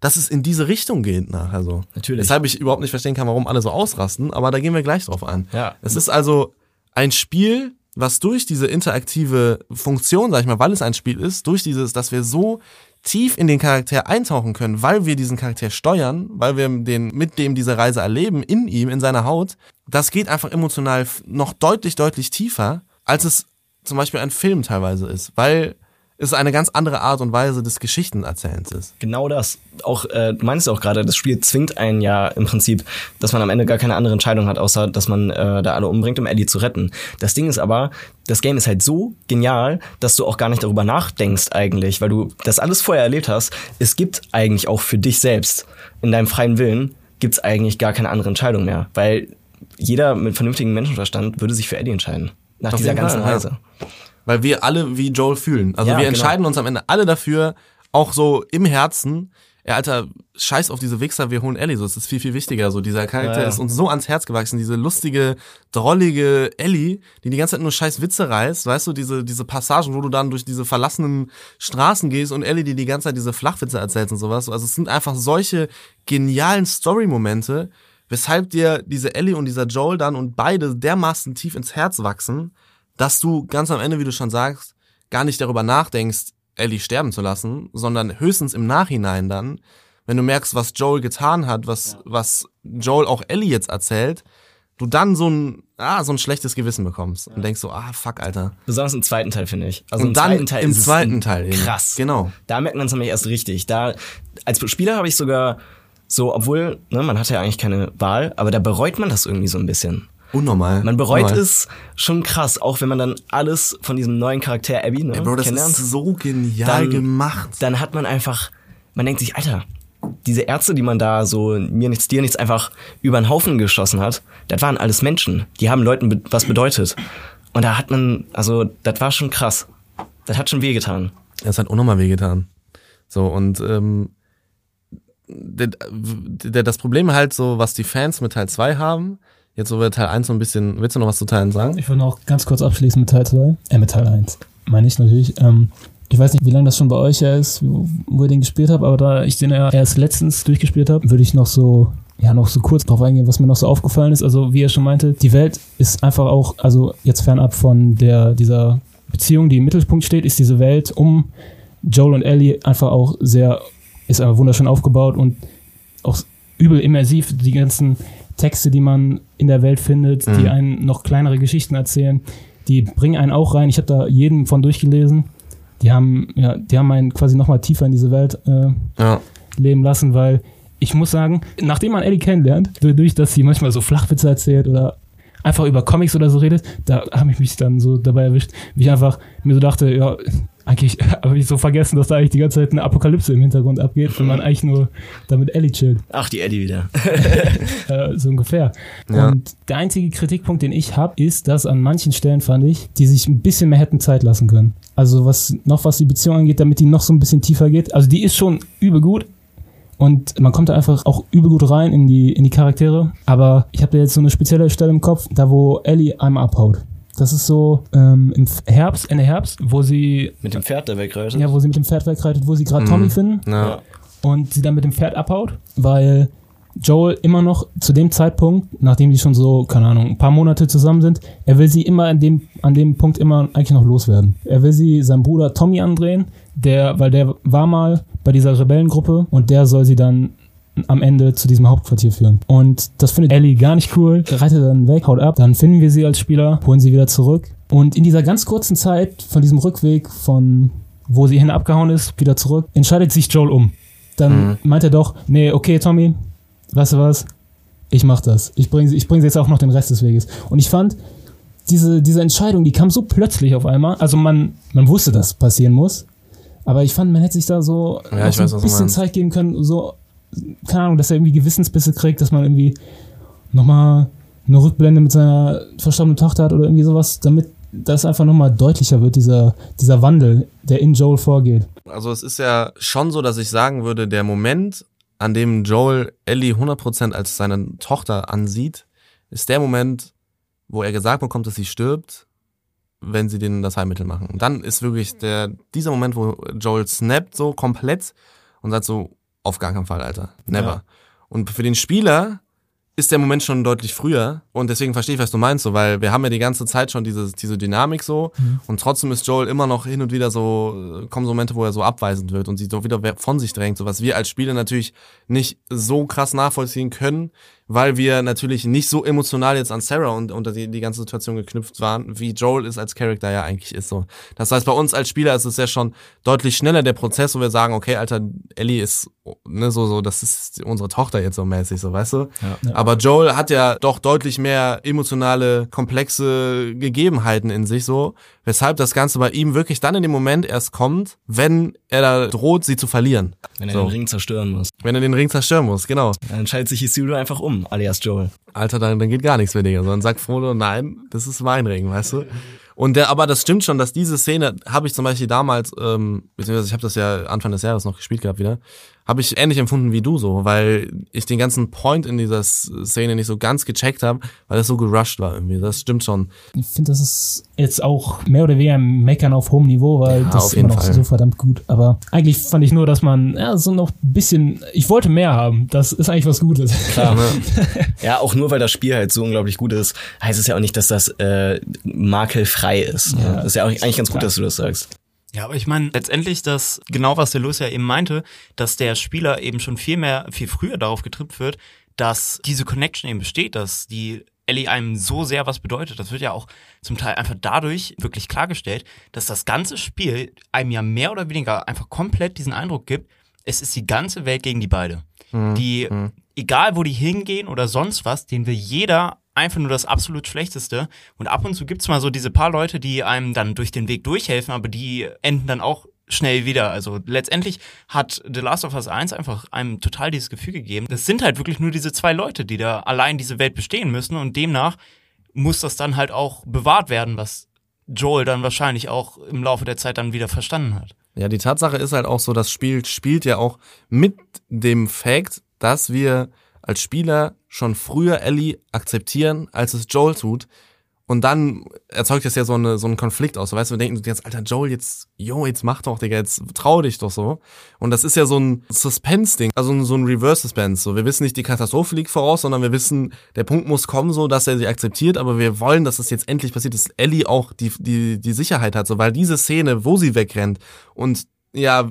dass es in diese Richtung geht nachher so. Natürlich. Weshalb ich überhaupt nicht verstehen kann, warum alle so ausrasten, aber da gehen wir gleich drauf ein. Ja. Es ist also ein Spiel, was durch diese interaktive Funktion, sag ich mal, weil es ein Spiel ist, durch dieses, dass wir so tief in den Charakter eintauchen können, weil wir diesen Charakter steuern, weil wir den mit dem diese Reise erleben, in ihm, in seiner Haut, das geht einfach emotional noch deutlich, deutlich tiefer, als es zum Beispiel ein Film teilweise ist, weil es eine ganz andere Art und Weise des Geschichtenerzählens ist. Genau das. Auch, äh, du meinst ja auch gerade, das Spiel zwingt einen ja im Prinzip, dass man am Ende gar keine andere Entscheidung hat, außer dass man äh, da alle umbringt, um Ellie zu retten. Das Ding ist aber, das Game ist halt so genial, dass du auch gar nicht darüber nachdenkst eigentlich, weil du das alles vorher erlebt hast. Es gibt eigentlich auch für dich selbst, in deinem freien Willen, gibt's eigentlich gar keine andere Entscheidung mehr, weil jeder mit vernünftigem Menschenverstand würde sich für Ellie entscheiden. Nach Auf dieser ganzen Fall, ja. Weil wir alle wie Joel fühlen. Also Ja, wir genau. entscheiden uns am Ende alle dafür, auch so im Herzen, ja, Alter, scheiß auf diese Wichser, wir holen Ellie. So, es ist viel, viel wichtiger. So, dieser Charakter Ja, ja. ist uns so ans Herz gewachsen. Diese lustige, drollige Ellie, die die ganze Zeit nur scheiß Witze reißt. Weißt du, diese, diese Passagen, wo du dann durch diese verlassenen Straßen gehst und Ellie, die die ganze Zeit diese Flachwitze erzählt und sowas. Also es sind einfach solche genialen Story-Momente, weshalb dir diese Ellie und dieser Joel dann und beide dermaßen tief ins Herz wachsen, dass du ganz am Ende, wie du schon sagst, gar nicht darüber nachdenkst, Ellie sterben zu lassen, sondern höchstens im Nachhinein dann, wenn du merkst, was Joel getan hat, was, was Joel auch Ellie jetzt erzählt, du dann so ein, ah, so ein schlechtes Gewissen bekommst und denkst so, ah, fuck, Alter. Besonders im zweiten Teil, finde ich. Also Und im dann zweiten Teil im ist es zweiten Teil krass. Genau. Da merkt man es nämlich erst richtig. Da, als Spieler habe ich sogar so, obwohl, ne, man hat ja eigentlich keine Wahl, aber da bereut man das irgendwie so ein bisschen. Unnormal. Man bereut Unnormal. es schon krass, auch wenn man dann alles von diesem neuen Charakter Abby ne, Ey, Bro, das kennenlernt. ist so genial Dann- gemacht. Dann hat man einfach, man denkt sich, Alter, diese Ärzte, die man da so mir nichts, dir nichts einfach über den Haufen geschossen hat, das waren alles Menschen. Die haben Leuten be was bedeutet. Und da hat man, also, das war schon krass. Das hat schon wehgetan. Das hat unnormal wehgetan. So, und ähm, das Problem halt so, was die Fans mit Teil 2 haben, jetzt wo wir Teil 1 so ein bisschen, willst du noch was zu Teilen sagen? Ich würde noch ganz kurz abschließen mit Teil 2. Äh, mit Teil 1. Meine ich natürlich. Ähm, ich weiß nicht, wie lange das schon bei euch ist, wo, wo ihr den gespielt habt, aber da ich den ja erst letztens durchgespielt habe, würde ich noch so, ja, noch so kurz drauf eingehen, was mir noch so aufgefallen ist. Also, wie ihr schon meinte, die Welt ist einfach auch, also jetzt fernab von der, dieser Beziehung, die im Mittelpunkt steht, ist diese Welt um Joel und Ellie einfach auch sehr, ist einfach wunderschön aufgebaut und auch übel immersiv. Die ganzen Texte, die man in der Welt findet, die Mhm. einen noch kleinere Geschichten erzählen, die bringen einen auch rein. Ich habe da jeden von durchgelesen. Die haben, ja, die haben einen quasi nochmal tiefer in diese Welt äh, Ja. leben lassen, weil ich muss sagen, nachdem man Ellie kennenlernt, dadurch, dass sie manchmal so Flachwitze erzählt oder einfach über Comics oder so redet, da habe ich mich dann so dabei erwischt, wie ich einfach mir so dachte, ja, eigentlich habe ich so vergessen, dass da eigentlich die ganze Zeit eine Apokalypse im Hintergrund abgeht und man eigentlich nur damit Ellie chillt. Ach, die Eddie wieder. Äh, so ungefähr. Ja. Und der einzige Kritikpunkt, den ich habe, ist, dass an manchen Stellen fand ich, die sich ein bisschen mehr hätten Zeit lassen können. Also was noch was die Beziehung angeht, damit die noch so ein bisschen tiefer geht. Also die ist schon übel gut. Und man kommt da einfach auch übel gut rein in die, in die Charaktere. Aber ich habe da jetzt so eine spezielle Stelle im Kopf, da wo Ellie einmal abhaut. Das ist so ähm, im Herbst, Ende Herbst, wo sie, Mit dem Pferd, der wegreitet. ja, wo sie mit dem Pferd wegreitet, wo sie gerade Mhm. Tommy finden Ja. und sie dann mit dem Pferd abhaut, weil Joel immer noch zu dem Zeitpunkt, nachdem die schon so, keine Ahnung, ein paar Monate zusammen sind, er will sie immer an dem, an dem Punkt immer eigentlich noch loswerden. Er will sie seinem Bruder Tommy andrehen, der, weil der war mal bei dieser Rebellengruppe und der soll sie dann am Ende zu diesem Hauptquartier führen. Und das findet Ellie gar nicht cool, reitet dann weg, haut ab, dann finden wir sie als Spieler, holen sie wieder zurück. Und in dieser ganz kurzen Zeit von diesem Rückweg von wo sie hin abgehauen ist, wieder zurück, entscheidet sich Joel um. Dann meint er doch, nee, okay, Tommy, weißt du was? Ich mach das. Ich bringe ich bring sie jetzt auch noch den Rest des Weges. Und ich fand, diese, diese Entscheidung, die kam so plötzlich auf einmal. Also man, man wusste, dass passieren muss. Aber ich fand, man hätte sich da so, Ja, weiß, ein bisschen. Zeit geben können, so, keine Ahnung, dass er irgendwie Gewissensbisse kriegt, dass man irgendwie nochmal eine Rückblende mit seiner verstorbenen Tochter hat oder irgendwie sowas, damit das einfach nochmal deutlicher wird, dieser, dieser Wandel, der in Joel vorgeht. Also es ist ja schon so, dass ich sagen würde, der Moment, an dem Joel Ellie 100% als seine Tochter ansieht, ist der Moment, wo er gesagt bekommt, dass sie stirbt, wenn sie denen das Heilmittel machen. Und dann ist wirklich der, dieser Moment, wo Joel snappt so komplett und sagt so, auf gar keinen Fall, Alter. Never. Ja. Und für den Spieler ist der Moment schon deutlich früher und deswegen verstehe ich, was du meinst, so, weil wir haben ja die ganze Zeit schon diese, diese Dynamik so und trotzdem ist Joel immer noch hin und wieder so, äh, kommen so Momente, wo er so abweisend wird und sich so wieder von sich drängt, so was wir als Spieler natürlich nicht so krass nachvollziehen können, weil wir natürlich nicht so emotional jetzt an Sarah und unter die, die ganze Situation geknüpft waren, wie Joel es als Charakter ja eigentlich ist so. Das heißt, bei uns als Spieler ist es ja schon deutlich schneller der Prozess, wo wir sagen, okay, Alter, Ellie ist, ne, so, so, das ist unsere Tochter jetzt so mäßig, so, weißt du? Ja. Aber Joel hat ja doch deutlich mehr emotionale, komplexe Gegebenheiten in sich so, weshalb das Ganze bei ihm wirklich dann in dem Moment erst kommt, wenn er da droht, sie zu verlieren. Wenn er So. den Ring zerstören muss. Wenn er den Ring zerstören muss, genau. Dann entscheidet sich Isildur einfach um, alias Joel. Alter, dann, dann geht gar nichts mehr, Digga. Sondern sagt Frodo, nein, das ist mein Ring, weißt du? Und der, aber das stimmt schon, dass diese Szene habe ich zum Beispiel damals, ähm, beziehungsweise ich habe das ja Anfang des Jahres noch gespielt gehabt wieder, habe ich ähnlich empfunden wie du so, weil ich den ganzen Point in dieser Szene nicht so ganz gecheckt habe, weil das so gerusht war irgendwie. Das stimmt schon. Ich finde, das ist jetzt auch mehr oder weniger ein Meckern auf hohem Niveau, weil Ja, das ist immer noch Fall. so verdammt gut. Aber eigentlich fand ich nur, dass man ja, so noch ein bisschen, ich wollte mehr haben. Das ist eigentlich was Gutes. Klar. ja, auch nur weil das Spiel halt so unglaublich gut ist, heißt es ja auch nicht, dass das äh, makelfrei ist. ne? Das ist ja auch eigentlich ganz gut, dass du das sagst. Ja, aber ich meine, letztendlich das, genau was der Luis ja eben meinte, dass der Spieler eben schon viel mehr, viel früher darauf getrippt wird, dass diese Connection eben besteht, dass die Ellie einem so sehr was bedeutet. Das wird ja auch zum Teil einfach dadurch wirklich klargestellt, dass das ganze Spiel einem ja mehr oder weniger einfach komplett diesen Eindruck gibt, es ist die ganze Welt gegen die beide. Die, egal wo die hingehen oder sonst was, denen will jeder einfach nur das absolut Schlechteste. Und ab und zu gibt's mal so diese paar Leute, die einem dann durch den Weg durchhelfen, aber die enden dann auch schnell wieder. Also letztendlich hat The Last of Us 1 einfach einem total dieses Gefühl gegeben. Das sind halt wirklich nur diese zwei Leute, die da allein diese Welt bestehen müssen und demnach muss das dann halt auch bewahrt werden, was Joel dann wahrscheinlich auch im Laufe der Zeit dann wieder verstanden hat. Ja, die Tatsache ist halt auch so, das Spiel spielt ja auch mit dem Fakt, dass wir als Spieler schon früher Ellie akzeptieren, als es Joel tut. Und dann erzeugt das ja so, eine, so einen Konflikt aus. So, weißt du, wir denken jetzt, alter Joel, jetzt, yo, jetzt mach doch, Digga, jetzt trau dich doch so. Und das ist ja so ein Suspense-Ding, also so ein Reverse-Suspense. So, wir wissen nicht, die Katastrophe liegt voraus, sondern wir wissen, der Punkt muss kommen, so, dass er sie akzeptiert, aber wir wollen, dass es jetzt endlich passiert, dass Ellie auch die, die, die Sicherheit hat, so, weil diese Szene, wo sie wegrennt und ja,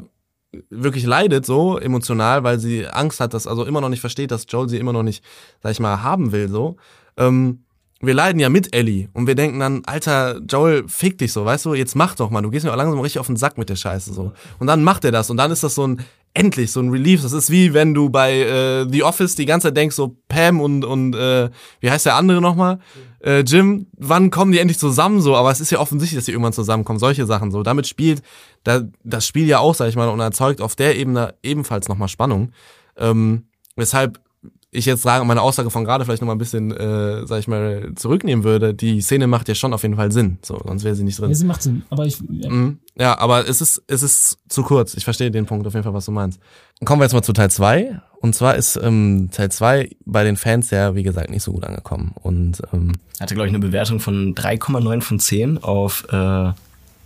wirklich leidet so emotional, weil sie Angst hat, dass also immer noch nicht versteht, dass Joel sie immer noch nicht, sag ich mal, haben will so. Ähm, wir leiden ja mit Ellie und wir denken dann, alter Joel, fick dich so, weißt du, jetzt mach doch mal, du gehst mir auch langsam richtig auf den Sack mit der Scheiße so. Und dann macht er das und dann ist das so ein endlich so ein Relief. Das ist wie wenn du bei äh, The Office die ganze Zeit denkst, so Pam und und äh, wie heißt der andere nochmal? Äh, Jim, wann kommen die endlich zusammen so? Aber es ist ja offensichtlich, dass die irgendwann zusammenkommen. Solche Sachen so. Damit spielt da, das Spiel ja auch, sag ich mal, und erzeugt auf der Ebene ebenfalls nochmal Spannung. Ähm, weshalb ich jetzt sage, meine Aussage von gerade vielleicht nochmal ein bisschen, äh, sag ich mal, zurücknehmen würde. Die Szene macht ja schon auf jeden Fall Sinn. So, sonst wäre sie nicht drin. Ja, sie macht Sinn. Aber ich, ja, Mhm. Ja, aber es ist, es ist zu kurz. Ich verstehe den Punkt auf jeden Fall, was du meinst. Kommen wir jetzt mal zu Teil 2. Und zwar ist ähm, Teil 2 bei den Fans ja, wie gesagt, nicht so gut angekommen. Und ähm, Hatte, glaube ich, eine Bewertung von 3,9 von 10 auf, äh,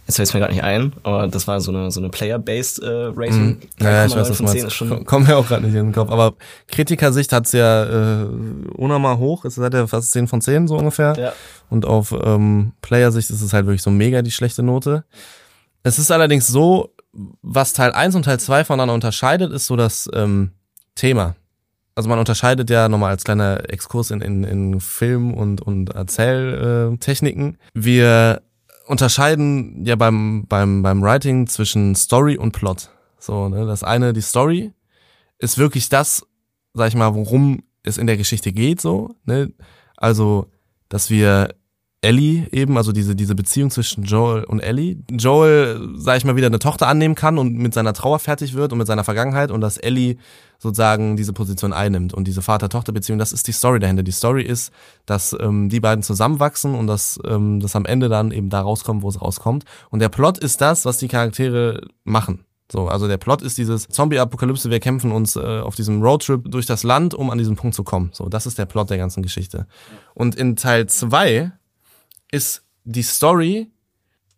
jetzt fällt es mir gerade nicht ein, aber das war so eine, so eine Player-Based äh, Rating. ja, ja, ich 3,9 weiß, was von 10 meinst. ist schon Kommen wir auch gerade nicht in den Kopf. Aber Kritikersicht hat's ja äh, unnormal hoch. Es hat ja fast 10 von 10 so ungefähr. Ja. Und auf ähm, Player-Sicht ist es halt wirklich so mega die schlechte Note. Es ist allerdings so, was Teil 1 und Teil 2 voneinander unterscheidet, ist so das ähm, Thema. Also man unterscheidet ja nochmal als kleiner Exkurs in, in, in Film und, und Erzähltechniken. Äh, Techniken. Wir unterscheiden ja beim, beim, beim Writing zwischen Story und Plot. So, ne? Das eine, die Story, ist wirklich das, sag ich mal, worum es in der Geschichte geht, so, ne? Also, dass wir Ellie eben, also diese, diese Beziehung zwischen Joel und Ellie. Joel, sag ich mal, wieder eine Tochter annehmen kann und mit seiner Trauer fertig wird und mit seiner Vergangenheit und dass Ellie sozusagen diese Position einnimmt. Und diese Vater-Tochter-Beziehung, das ist die Story dahinter. Die Story ist, dass ähm, die beiden zusammenwachsen und dass ähm, das am Ende dann eben da rauskommt, wo es rauskommt. Und der Plot ist das, was die Charaktere machen. So, also der Plot ist dieses Zombie-Apokalypse, wir kämpfen uns äh, auf diesem Roadtrip durch das Land, um an diesen Punkt zu kommen. So, das ist der Plot der ganzen Geschichte. Und in Teil zwei ist die Story,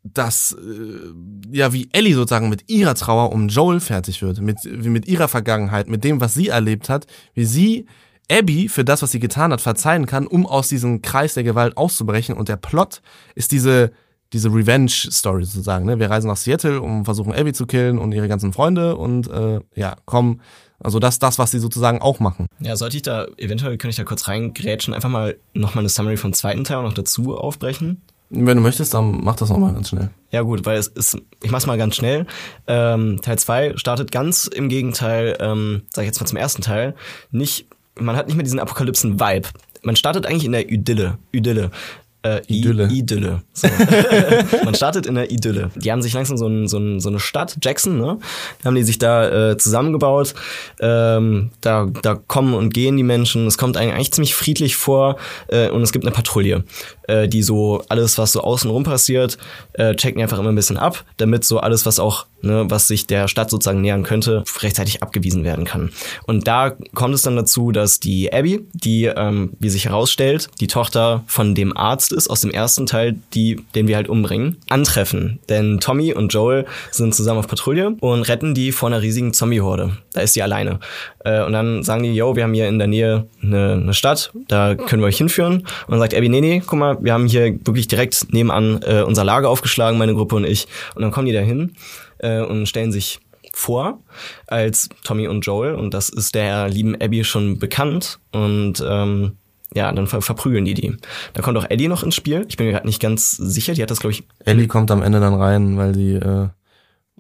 dass äh, ja wie Ellie sozusagen mit ihrer Trauer um Joel fertig wird, mit mit ihrer Vergangenheit, mit dem, was sie erlebt hat, wie sie Abby für das, was sie getan hat, verzeihen kann, um aus diesem Kreis der Gewalt auszubrechen. Und der Plot ist diese diese Revenge-Story sozusagen. Ne? Wir reisen nach Seattle, um versuchen Abby zu killen und ihre ganzen Freunde und äh, ja, kommen. Also das, das, was sie sozusagen auch machen. Ja, sollte ich da, eventuell könnte ich da kurz reingrätschen, einfach mal nochmal eine Summary vom zweiten Teil noch dazu aufbrechen. Wenn du möchtest, dann mach das nochmal ganz schnell. Ja gut, weil es ist, ich mach's mal ganz schnell. Ähm, Teil 2 startet ganz im Gegenteil, ähm, sag ich jetzt mal zum ersten Teil, nicht, man hat nicht mehr diesen Apokalypsen-Vibe. Man startet eigentlich in der Idylle. Idylle. Äh, I- Idylle. Idylle. So. man startet in der Idylle. Die haben sich langsam so, ein, so, ein, so eine Stadt, Jackson, ne? Haben die sich da äh, zusammengebaut. Ähm, da, da kommen und gehen die Menschen. Es kommt eigentlich ziemlich friedlich vor äh, und es gibt eine Patrouille, äh, die so alles, was so außenrum passiert, äh, checken einfach immer ein bisschen ab, damit so alles, was auch ne, was sich der Stadt sozusagen nähern könnte, rechtzeitig abgewiesen werden kann. Und da kommt es dann dazu, dass die Abby, die, ähm, wie sich herausstellt, die Tochter von dem Arzt ist aus dem ersten Teil, die, den wir halt umbringen, antreffen. Denn Tommy und Joel sind zusammen auf Patrouille und retten die vor einer riesigen Zombie-Horde. Da ist die alleine. Äh, und dann sagen die, yo, wir haben hier in der Nähe eine, eine Stadt, da können wir euch hinführen. Und dann sagt Abby, nee, nee, guck mal, wir haben hier wirklich direkt nebenan äh, unser Lager aufgeschlagen, meine Gruppe und ich. Und dann kommen die da hin äh, und stellen sich vor als Tommy und Joel und das ist der lieben Abby schon bekannt und ähm, ja, dann ver verprügeln die die. Da kommt auch Eddie noch ins Spiel. Ich bin mir gerade nicht ganz sicher. Die hat das, glaube ich. Ellie kommt am Ende dann rein, weil die äh,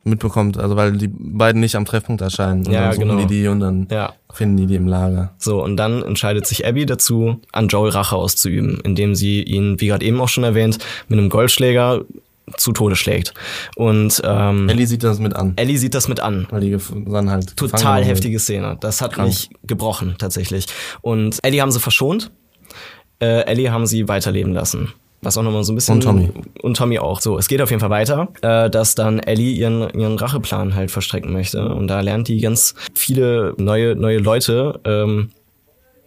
mitbekommt, also weil die beiden nicht am Treffpunkt erscheinen. Und Ja, dann suchen genau. die die und dann Ja, finden die die im Lager. So, und dann entscheidet sich Abby dazu, an Joel Rache auszuüben, indem sie ihn, wie gerade eben auch schon erwähnt, mit einem Goldschläger zu Tode schlägt. Und ähm, Ellie sieht das mit an, Ellie sieht das mit an. weil die dann halt Total heftige Szene. Das hat Krank. mich gebrochen, tatsächlich. Und Ellie haben sie verschont. Äh, Ellie haben sie weiterleben lassen. Was auch nochmal so ein bisschen. Und Tommy. Und Tommy auch. So, es geht auf jeden Fall weiter, äh, dass dann Ellie ihren, ihren Racheplan halt verstrecken möchte. Und da lernt die ganz viele neue, neue Leute, ähm,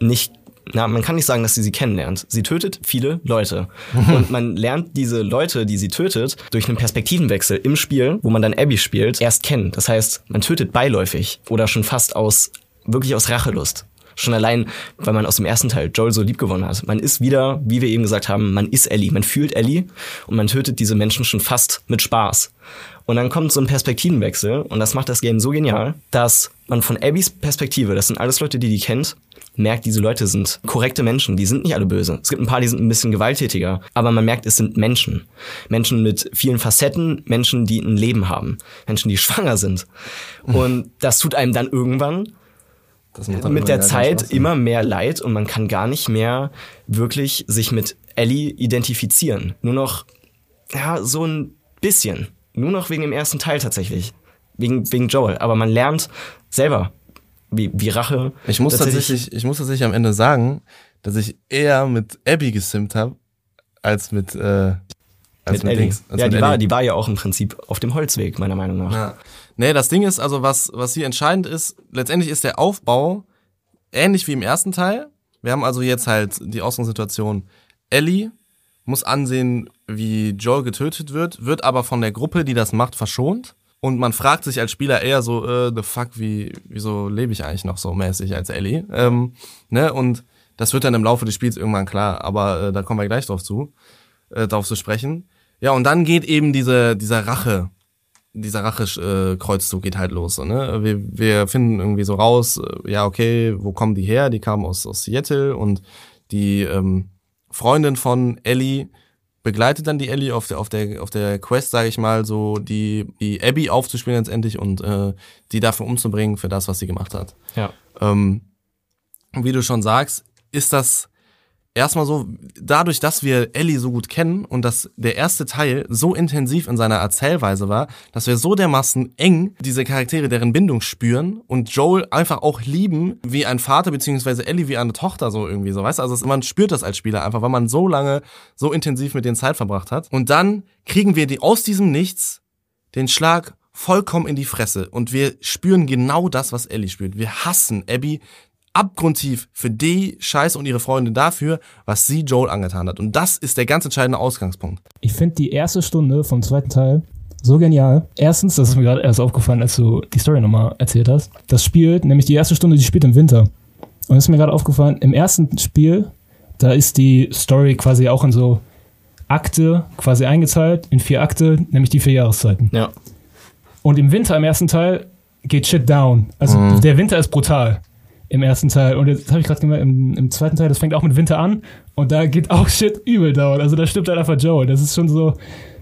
nicht na, man kann nicht sagen, dass sie sie kennenlernt. Sie tötet viele Leute. Und man lernt diese Leute, die sie tötet, durch einen Perspektivenwechsel im Spiel, wo man dann Abby spielt, erst kennen. Das heißt, man tötet beiläufig oder schon fast aus, wirklich aus Rachelust. Schon allein, weil man aus dem ersten Teil Joel so lieb gewonnen hat. Man ist wieder, wie wir eben gesagt haben, man ist Ellie, man fühlt Ellie und man tötet diese Menschen schon fast mit Spaß. Und dann kommt so ein Perspektivenwechsel und das macht das Game so genial, dass man von Abbys Perspektive, das sind alles Leute, die die kennt, merkt, diese Leute sind korrekte Menschen, die sind nicht alle böse. Es gibt ein paar, die sind ein bisschen gewalttätiger, aber man merkt, es sind Menschen. Menschen mit vielen Facetten, Menschen, die ein Leben haben, Menschen, die schwanger sind. Und das tut einem dann irgendwann mit immer der Zeit Spaß. immer mehr leid und man kann gar nicht mehr wirklich sich mit Ellie identifizieren. Nur noch, ja, so ein bisschen. Nur noch wegen dem ersten Teil tatsächlich. Wegen, wegen Joel. Aber man lernt selber, wie, wie Rache. Ich muss tatsächlich, ich muss tatsächlich am Ende sagen, dass ich eher mit Abby gesimmt habe, als mit, äh, als mit, mit, Ellie. Dings. Als ja, mit die war, Ellie. die war ja auch im Prinzip auf dem Holzweg, meiner Meinung nach. Ja. Nee, das Ding ist also, was, was hier entscheidend ist, letztendlich ist der Aufbau ähnlich wie im ersten Teil. Wir haben also jetzt halt die Ausgangssituation, Ellie muss ansehen, wie Joel getötet wird, wird aber von der Gruppe, die das macht, verschont. Und man fragt sich als Spieler eher so, äh, the fuck, wie, wieso lebe ich eigentlich noch so mäßig als Ellie? Ähm, ne? Und das wird dann im Laufe des Spiels irgendwann klar, aber äh, da kommen wir gleich drauf zu, äh, drauf zu sprechen. Ja, und dann geht eben diese, dieser Rache, dieser Rache-Kreuzzug geht halt los. So, ne? wir, wir finden irgendwie so raus, äh, ja, okay, wo kommen die her? Die kamen aus, aus Seattle und die ähm, Freundin von Ellie begleitet dann die Ellie auf der, auf der, auf der Quest, sage ich mal, so die, die Abby aufzuspielen letztendlich und äh, die dafür umzubringen für das, was sie gemacht hat. Ja. Ähm, wie du schon sagst, ist das erstmal so, dadurch, dass wir Ellie so gut kennen und dass der erste Teil so intensiv in seiner Erzählweise war, dass wir so dermaßen eng diese Charaktere, deren Bindung spüren und Joel einfach auch lieben wie ein Vater, beziehungsweise Ellie wie eine Tochter, so irgendwie so, weißt du? Also man spürt das als Spieler einfach, weil man so lange, so intensiv mit denen Zeit verbracht hat. Und dann kriegen wir die aus diesem Nichts den Schlag vollkommen in die Fresse und wir spüren genau das, was Ellie spürt. Wir hassen Abby abgrundtief für die Scheiße und ihre Freunde dafür, was sie Joel angetan hat. Und das ist der ganz entscheidende Ausgangspunkt. Ich finde die erste Stunde vom zweiten Teil so genial. Erstens, das ist mir gerade erst aufgefallen, als du die Story nochmal erzählt hast. Das spielt, nämlich die erste Stunde, die spielt im Winter. Und es ist mir gerade aufgefallen, im ersten Spiel, da ist die Story quasi auch in so Akte quasi eingeteilt, in vier Akte, nämlich die vier Jahreszeiten. Ja. Und im Winter, im ersten Teil, geht shit down. Also Mhm. der Winter ist brutal im ersten Teil. Und jetzt habe ich gerade gemerkt, im, im zweiten Teil, das fängt auch mit Winter an und da geht auch shit übel down. Also da stirbt halt einfach Joel. Das ist schon so,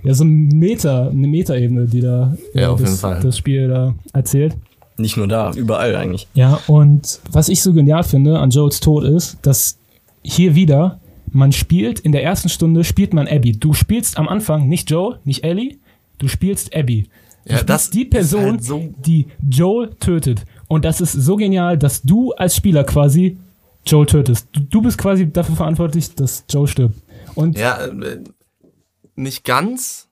ja, so ein Meta, eine Meta-Ebene, die da Ja, auf das, jeden Fall. das Spiel da erzählt. Nicht nur da, überall eigentlich. Ja, und was ich so genial finde an Joels Tod ist, dass hier wieder man spielt, in der ersten Stunde spielt man Abby. Du spielst am Anfang nicht Joel, nicht Ellie, du spielst Abby. Du Ja, das die Person, halt so- die Joel tötet. Und das ist so genial, dass du als Spieler quasi Joel tötest. Du, bist quasi dafür verantwortlich, dass Joel stirbt. Und Ja, äh, nicht ganz,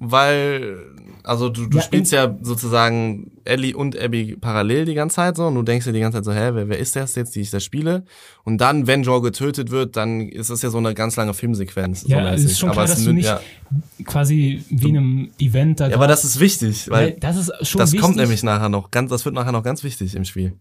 weil, also du, du Ja, spielst ja sozusagen Ellie und Abby parallel die ganze Zeit so und du denkst dir die ganze Zeit so, hä, wer, wer ist das jetzt, die ich da spiele? Und dann, wenn Joel getötet wird, dann ist das ja so eine ganz lange Filmsequenz. Ja, so es mäßig. ist schon Aber klar, dass du nicht ja. quasi wie in einem Event da ja, aber das ist wichtig, weil das ist schon das wichtig. kommt nämlich nachher noch ganz, das wird nachher noch ganz wichtig im Spiel.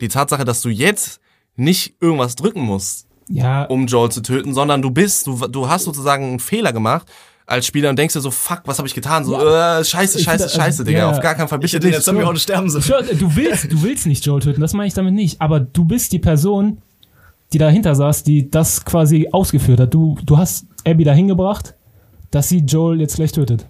Die Tatsache, dass du jetzt nicht irgendwas drücken musst, ja, um Joel zu töten, sondern du bist, du, du hast sozusagen einen Fehler gemacht als Spieler und denkst dir so, fuck, was habe ich getan? So, äh, scheiße, scheiße, scheiße, Digga, ja. auf gar keinen Fall, bitte nicht. jetzt haben wir auch sterben sind. Sure, du willst, du willst nicht Joel töten, das meine ich damit nicht. Aber du bist die Person, die dahinter saß, die das quasi ausgeführt hat. Du, du hast Abby dahin gebracht, dass sie Joel jetzt gleich tötet.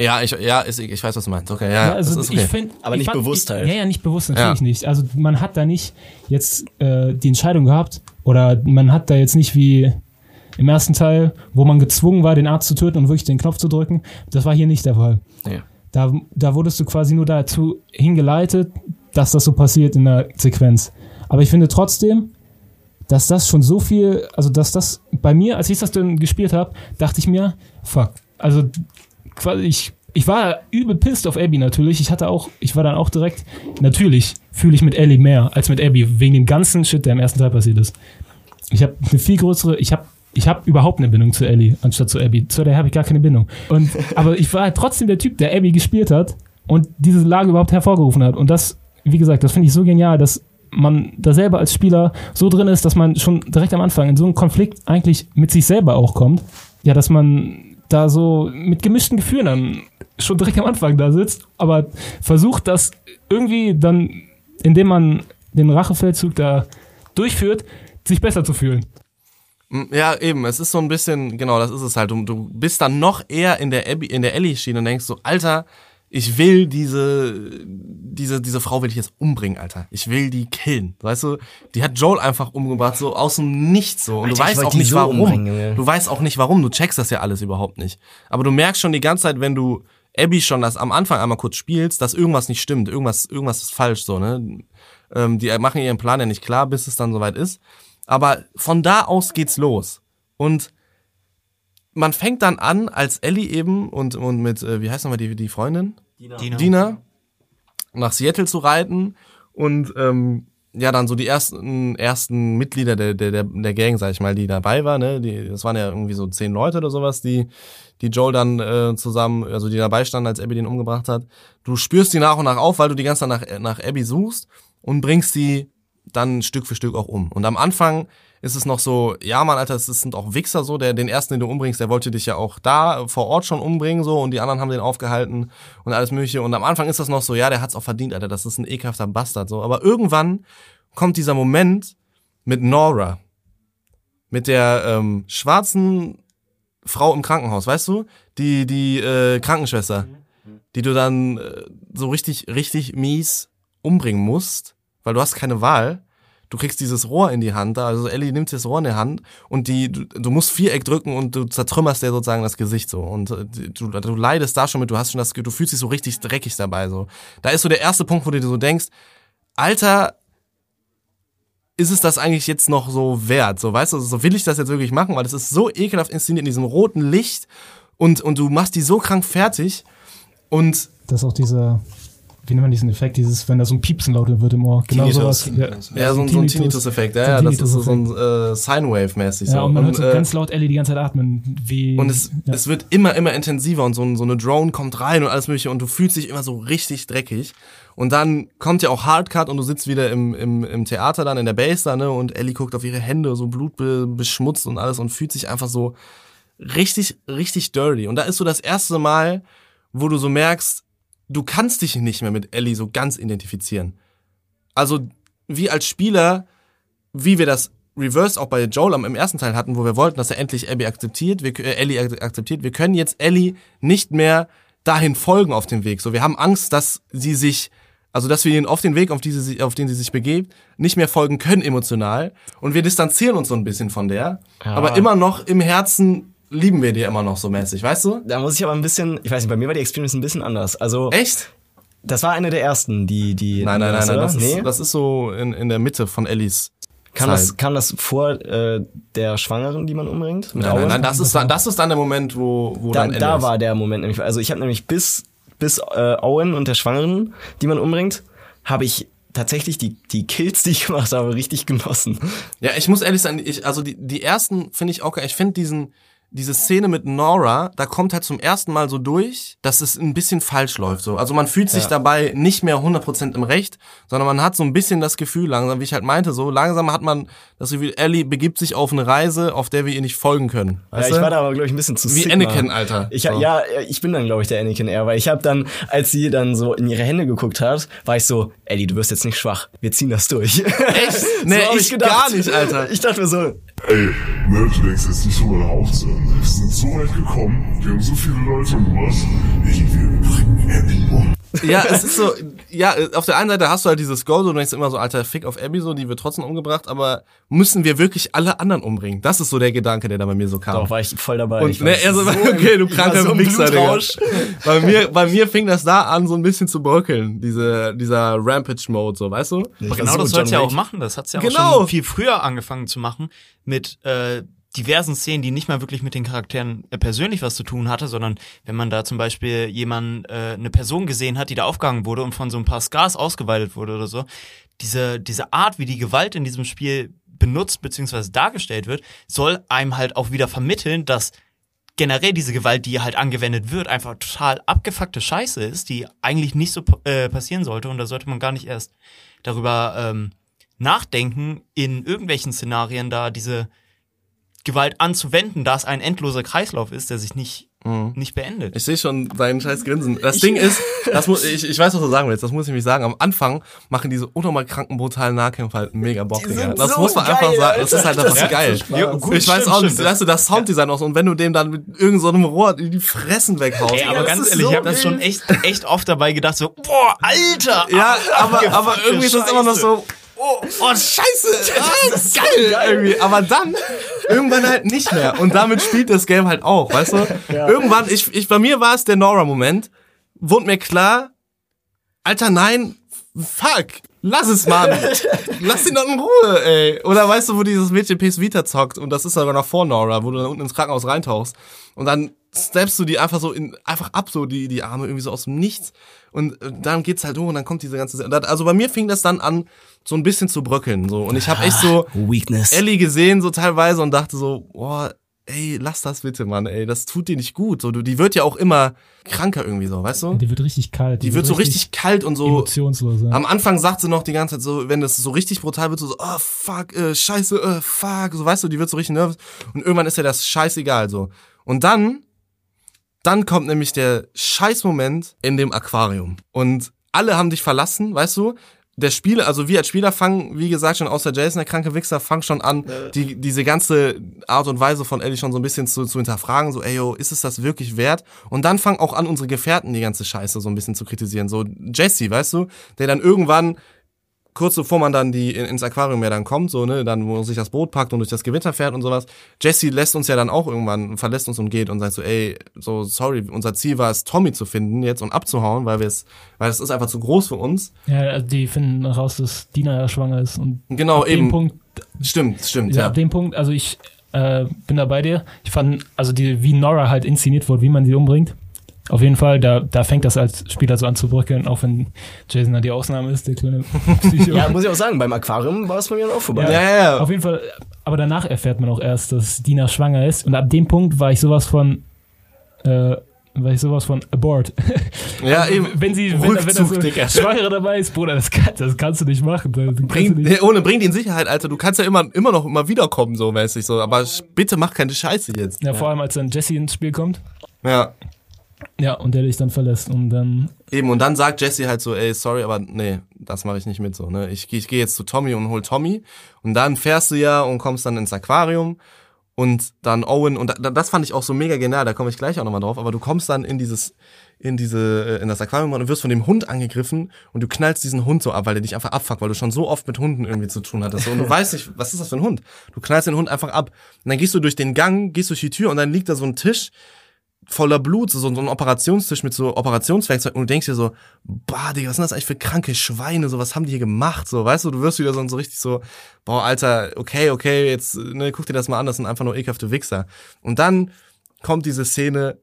Ja, ich, ja, ist, ich weiß, was du meinst. Okay, ja, Ja, also das ist okay. ich find, Aber ich nicht fand, bewusst ich, halt. Ja, ja, nicht bewusst, natürlich Ja. nicht. Also man hat da nicht jetzt äh, die Entscheidung gehabt oder man hat da jetzt nicht wie im ersten Teil, wo man gezwungen war, den Arzt zu töten und wirklich den Knopf zu drücken. Das war hier nicht der Fall. Nee. Da, da wurdest du quasi nur dazu hingeleitet, dass das so passiert in der Sequenz. Aber ich finde trotzdem, dass das schon so viel, also dass das bei mir, als ich das dann gespielt habe, dachte ich mir, fuck, also quasi ich, ich war übel pissed auf Abby natürlich. Ich hatte auch, ich war dann auch direkt, natürlich fühle ich mit Ellie mehr als mit Abby, wegen dem ganzen Shit, der im ersten Teil passiert ist. Ich habe eine viel größere, ich habe ich habe überhaupt eine Bindung zu Ellie, anstatt zu Abby. Zu der habe ich gar keine Bindung. Und, aber ich war halt trotzdem der Typ, der Abby gespielt hat und diese Lage überhaupt hervorgerufen hat. Und das, wie gesagt, das finde ich so genial, dass man da selber als Spieler so drin ist, dass man schon direkt am Anfang in so einen Konflikt eigentlich mit sich selber auch kommt. Ja, dass man da so mit gemischten Gefühlen dann schon direkt am Anfang da sitzt, aber versucht das irgendwie dann, indem man den Rachefeldzug da durchführt, sich besser zu fühlen. Ja, eben, es ist so ein bisschen, genau, das ist es halt. Du, du bist dann noch eher in der Abby, in der Ellie-Schiene und denkst so, Alter, ich will diese, diese, diese Frau will ich jetzt umbringen, Alter. Ich will die killen. Weißt du, die hat Joel einfach umgebracht, so aus dem Nichts so. Und du Alter, ich weißt auch nicht so warum. Junge. Du weißt auch nicht warum. Du checkst das ja alles überhaupt nicht. Aber du merkst schon die ganze Zeit, wenn du Abby schon das am Anfang einmal kurz spielst, dass irgendwas nicht stimmt. Irgendwas, irgendwas ist falsch, so, ne? Ähm, die machen ihren Plan ja nicht klar, bis es dann soweit ist. Aber von da aus geht's los. Und man fängt dann an, als Ellie eben und, und mit, äh, wie heißt nochmal die, die Freundin? Dina. Dina, nach Seattle zu reiten und ähm, ja, dann so die ersten, ersten Mitglieder der, der, der, der Gang, sag ich mal, die dabei waren, ne? Die, das waren ja irgendwie so zehn Leute oder sowas, die, die Joel dann äh, zusammen, also die dabei standen, als Abby den umgebracht hat. Du spürst die nach und nach auf, weil du die ganze Zeit nach, nach Abby suchst und bringst die dann Stück für Stück auch um. Und am Anfang ist es noch so, ja Mann, Alter, es sind auch Wichser so, der den ersten, den du umbringst, der wollte dich ja auch da vor Ort schon umbringen so und die anderen haben den aufgehalten und alles mögliche. Und am Anfang ist das noch so, ja, der hat's auch verdient, Alter, das ist ein ekelhafter Bastard so. Aber irgendwann kommt dieser Moment mit Nora, mit der ähm, schwarzen Frau im Krankenhaus, weißt du? Die, die äh, Krankenschwester, die du dann äh, so richtig, richtig mies umbringen musst, weil du hast keine Wahl. Du kriegst dieses Rohr in die Hand, also Ellie nimmt das Rohr in die Hand und die, du, du musst Viereck drücken und du zertrümmerst dir sozusagen das Gesicht so. Und äh, du, du leidest da schon mit, du hast schon das, du fühlst dich so richtig dreckig dabei so. Da ist so der erste Punkt, wo du dir so denkst, Alter, ist es das eigentlich jetzt noch so wert? So, weißt du, so will ich das jetzt wirklich machen, weil es ist so ekelhaft inszeniert in diesem roten Licht und, und du machst die so krank fertig und Das ist auch dieser, wie nennt man diesen Effekt, dieses, wenn da so ein Piepsen lauter wird im Ohr. Genau Tinnitus. sowas. Ja, ja, so, ein- so ein Tinnitus-Effekt, ja, ja, das ist so, so ein äh, Sine-Wave-mäßig. Ja, so. und man hört so äh, ganz laut Ellie die ganze Zeit atmen, wie. Und es, ja. es wird immer, immer intensiver und so, ein- so eine Drone kommt rein und alles mögliche und du fühlst dich immer so richtig dreckig. Und dann kommt ja auch Hardcut und du sitzt wieder im, im, im Theater dann in der Base da, ne, und Ellie guckt auf ihre Hände, so blutbeschmutzt und alles und fühlt sich einfach so richtig, richtig dirty. Und da ist so das erste Mal, wo du so merkst, du kannst dich nicht mehr mit Ellie so ganz identifizieren. Also, wie als Spieler, wie wir das Reverse auch bei Joel am- im ersten Teil hatten, wo wir wollten, dass er endlich Abby akzeptiert, wir, äh, Ellie ak- akzeptiert. Wir können jetzt Ellie nicht mehr dahin folgen auf dem Weg. So, wir haben Angst, dass sie sich, also dass wir ihnen auf den Weg, auf, die sie, auf den sie sich begebt, nicht mehr folgen können emotional. Und wir distanzieren uns so ein bisschen von der. Ja. Aber immer noch im Herzen lieben wir die immer noch so mäßig, weißt du? Da muss ich aber ein bisschen, ich weiß nicht, bei mir war die Experience ein bisschen anders. Also, Echt? das war eine der ersten, die, die. Nein, nein, nein, nein. Das, nee. ist, das ist so in, in der Mitte von Ellies Kam das, kam das vor äh, der Schwangeren, die man umbringt? Nein, nein, nein, das ist dann, das ist dann der Moment, wo, wo da, dann Ende da war der Moment nämlich. Also ich habe nämlich bis bis äh, Owen und der Schwangeren, die man umbringt, habe ich tatsächlich die die Kills, die ich gemacht habe, richtig genossen. Ja, ich muss ehrlich sagen, ich, also die, die ersten finde ich auch geil. Ich finde diesen, diese Szene mit Nora, da kommt halt zum ersten Mal so durch, dass es ein bisschen falsch läuft. So. Also man fühlt sich Ja. dabei nicht mehr 100% im Recht, sondern man hat so ein bisschen das Gefühl, langsam, wie ich halt meinte, so langsam hat man das Gefühl, Ellie begibt sich auf eine Reise, auf der wir ihr nicht folgen können. Ja, Weißt ich du? war da aber glaube ich ein bisschen zu Wie Sigma. Anakin, Alter. Ich So. ja, ich bin dann glaube ich der Anakin eher, weil ich habe dann, als sie dann so in ihre Hände geguckt hat, war ich so, Ellie, du wirst jetzt nicht schwach, wir ziehen das durch. Echt? Nee, hab ich gar nicht, Alter. Ich dachte mir so, Ey, ne, du denkst jetzt nicht drüber aufzuhören. Wir sind so weit gekommen, wir haben so viele Leute umgebracht. Ey, wir bringen Abby um. Ja, es ist so, ja, auf der einen Seite hast du halt dieses so, du denkst immer so, alter, Fick auf Abby, so, die wird trotzdem umgebracht, aber müssen wir wirklich alle anderen umbringen? Das ist so der Gedanke, der da bei mir so kam. doch war ich voll dabei. Und ich war ne, er so, okay, du kranker so Wichser, Digga. Blutrausch. Bei mir, bei mir fing das da an, so ein bisschen zu bröckeln, diese, dieser Rampage-Mode, so, weißt du? War genau so das soll John ja auch machen. Das hat's ja Genau. auch schon viel früher angefangen zu machen mit äh, diversen Szenen, die nicht mal wirklich mit den Charakteren äh, persönlich was zu tun hatte, sondern wenn man da zum Beispiel jemanden, äh, eine Person gesehen hat, die da aufgehangen wurde und von so ein paar Scars ausgeweitet wurde oder so, diese, diese Art, wie die Gewalt in diesem Spiel benutzt bzw. dargestellt wird, soll einem halt auch wieder vermitteln, dass generell diese Gewalt, die halt angewendet wird, einfach total abgefuckte Scheiße ist, die eigentlich nicht so äh, passieren sollte und da sollte man gar nicht erst darüber ähm, nachdenken, in irgendwelchen Szenarien da diese Gewalt anzuwenden, da es ein endloser Kreislauf ist, der sich nicht, nicht beendet. Ich sehe schon deinen scheiß Grinsen. Das Ding ist, das muss, ich, ich weiß, was du sagen willst, das muss ich nämlich sagen. Am Anfang machen diese unnormal kranken, brutalen Nahkämpfe halt mega Bock, Die Digga. Das so muss man geil, einfach sagen. Das Alter. ist halt einfach Das geil. so. Ja, gut, ich weiß stimmt, auch nicht, stimmt. weißt du, das Sounddesign auch so. Und wenn du dem dann mit irgendeinem so einem Rohr in die Fressen weghaust. Ey, aber das ganz ehrlich, so ich habe das schon echt, echt oft dabei gedacht, so, boah, Alter! Ja, aber, aber abgefuckte irgendwie ist das immer noch so, oh, oh scheiße, ah, geil, irgendwie. Aber dann, irgendwann halt nicht mehr. Und damit spielt das Game halt auch, weißt du? Irgendwann, ich, ich, bei mir war es der Nora-Moment, wurde mir klar, Alter, nein, fuck, lass es, Mann. Lass ihn doch in Ruhe, ey. Oder weißt du, wo dieses Mädchen PS Vita zockt und das ist sogar noch vor Nora, wo du dann unten ins Krankenhaus reintauchst und dann steppst du die einfach so in, einfach ab, so die, die Arme irgendwie so aus dem Nichts und äh, dann geht's halt hoch und dann kommt diese ganze, also bei mir fing das dann an, so ein bisschen zu bröckeln, so. Und ich habe echt so Weakness. Ellie gesehen, so teilweise und dachte so, boah, ey, lass das bitte, Mann, ey, das tut dir nicht gut. So, du, die wird ja auch immer kranker irgendwie so, weißt du? Die wird richtig kalt. Die wird so richtig kalt und so, emotionslos. Ja. am Anfang sagt sie noch die ganze Zeit so, wenn das so richtig brutal wird, so, so oh fuck, äh, scheiße, äh, fuck, so weißt du, die wird so richtig nervös und irgendwann ist ja das scheißegal so. Und dann, dann kommt nämlich der Scheißmoment in dem Aquarium und alle haben dich verlassen, weißt du? Der Spieler, also wir als Spieler fangen, wie gesagt, schon außer Jason, der kranke Wichser, fangen schon an, die, diese ganze Art und Weise von Ellie schon so ein bisschen zu, zu hinterfragen, so, ey, yo, ist es das wirklich wert? Und dann fangen auch an, unsere Gefährten die ganze Scheiße so ein bisschen zu kritisieren. So Jesse, weißt du, der dann irgendwann kurz bevor man dann die in, ins Aquarium ja dann kommt, so, ne, dann, wo man sich das Boot packt und durch das Gewitter fährt und sowas. Jesse lässt uns ja dann auch irgendwann, verlässt uns und geht und sagt so, ey, so, sorry, unser Ziel war es, Tommy zu finden jetzt und abzuhauen, weil wir es, weil es ist einfach zu groß für uns. ja, also die finden raus, dass Dina ja schwanger ist. Und Genau, ab eben. dem Punkt, Stimmt, stimmt, ja, ja. ab dem Punkt, also ich äh, bin da bei dir. Ich fand, also die, wie Nora halt inszeniert wurde, wie man sie umbringt. Auf jeden Fall, da, da fängt das als Spieler so an zu bröckeln, auch wenn Jason da die Ausnahme ist, der kleine Psycho. Ja, muss ich auch sagen, beim Aquarium war es bei mir dann auch vorbei. Ja, ja, ja. Auf jeden Fall, aber danach erfährt man auch erst, dass Dina schwanger ist. Und ab dem Punkt war ich sowas von, äh, war ich sowas von aboard. ja, eben. wenn sie, wenn, wenn da Rückzug, so. Schwangere dabei ist, Bruder, das, kann, das kannst du nicht machen. Du Bring, nicht. ohne, bring die in Sicherheit, Alter. Du kannst ja immer, immer noch immer wiederkommen, so mäßig, so. Aber bitte mach keine Scheiße jetzt. Ja, vor allem als dann Jesse ins Spiel kommt. Ja. Ja, und der dich dann verlässt. Und dann, Eben, und dann sagt Jesse halt so, ey, sorry, aber nee, das mache ich nicht mit so, ne? Ich, geh- ich gehe jetzt zu Tommy und hol Tommy. Und dann fährst du ja und kommst dann ins Aquarium und dann Owen, und da, das fand ich auch so mega genial, da komme ich gleich auch nochmal drauf, aber du kommst dann in dieses, in diese, äh, in das Aquarium und wirst von dem Hund angegriffen und du knallst diesen Hund so ab, weil der dich einfach abfuckt, weil du schon so oft mit Hunden irgendwie zu tun hattest. Und du weißt nicht, was ist das für ein Hund? Du knallst den Hund einfach ab. Und dann gehst du durch den Gang, gehst durch die Tür und dann liegt da so ein Tisch, voller Blut, so, so ein Operationstisch mit so Operationswerkzeug und du denkst dir so, boah, Digga, was sind das eigentlich für kranke Schweine, so, was haben die hier gemacht, so, weißt du, du wirst wieder so, so richtig so, boah, Alter, okay, okay, jetzt, ne, guck dir das mal an, das sind einfach nur ekelhafte Wichser. Und dann kommt diese Szene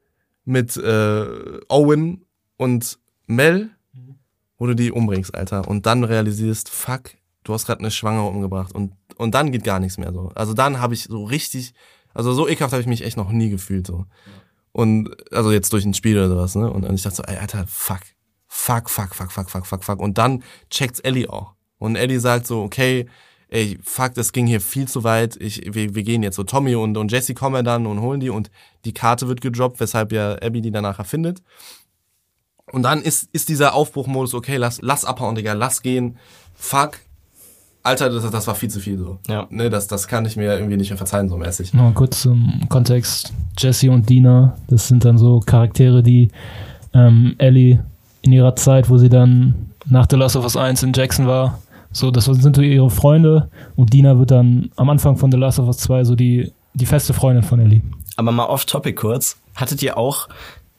mit äh, Owen und Mel, wo du die umbringst, Alter, und dann realisierst, fuck, du hast gerade eine Schwangere umgebracht und und dann geht gar nichts mehr so. Also dann habe ich so richtig, also so ekelhaft habe ich mich echt noch nie gefühlt so. Und also jetzt durch ein Spiel oder sowas, ne? Und, und ich dachte so, ey, Alter, fuck. Fuck, fuck, fuck, fuck, fuck, fuck, fuck. Und dann checkt's Ellie auch. Und Ellie sagt so, okay, ey, fuck, das ging hier viel zu weit. Ich, wir, wir gehen jetzt so. Tommy und, und Jesse kommen dann und holen die und die Karte wird gedroppt, weshalb ja Abby die danach erfindet. Und dann ist, ist dieser Aufbruchmodus, okay, lass, lass abhauen, Digga, lass gehen. Fuck, Alter, das, das war viel zu viel so. Ja. Ne, das, das kann ich mir irgendwie nicht mehr verzeihen, so mäßig. Noch kurz zum Kontext. Jesse und Dina, das sind dann so Charaktere, die ähm, Ellie in ihrer Zeit, wo sie dann nach The Last of Us 1 in Jackson war, so, das sind so ihre Freunde und Dina wird dann am Anfang von The Last of Us 2 so die, die feste Freundin von Ellie. Aber mal off-topic kurz. Hattet ihr auch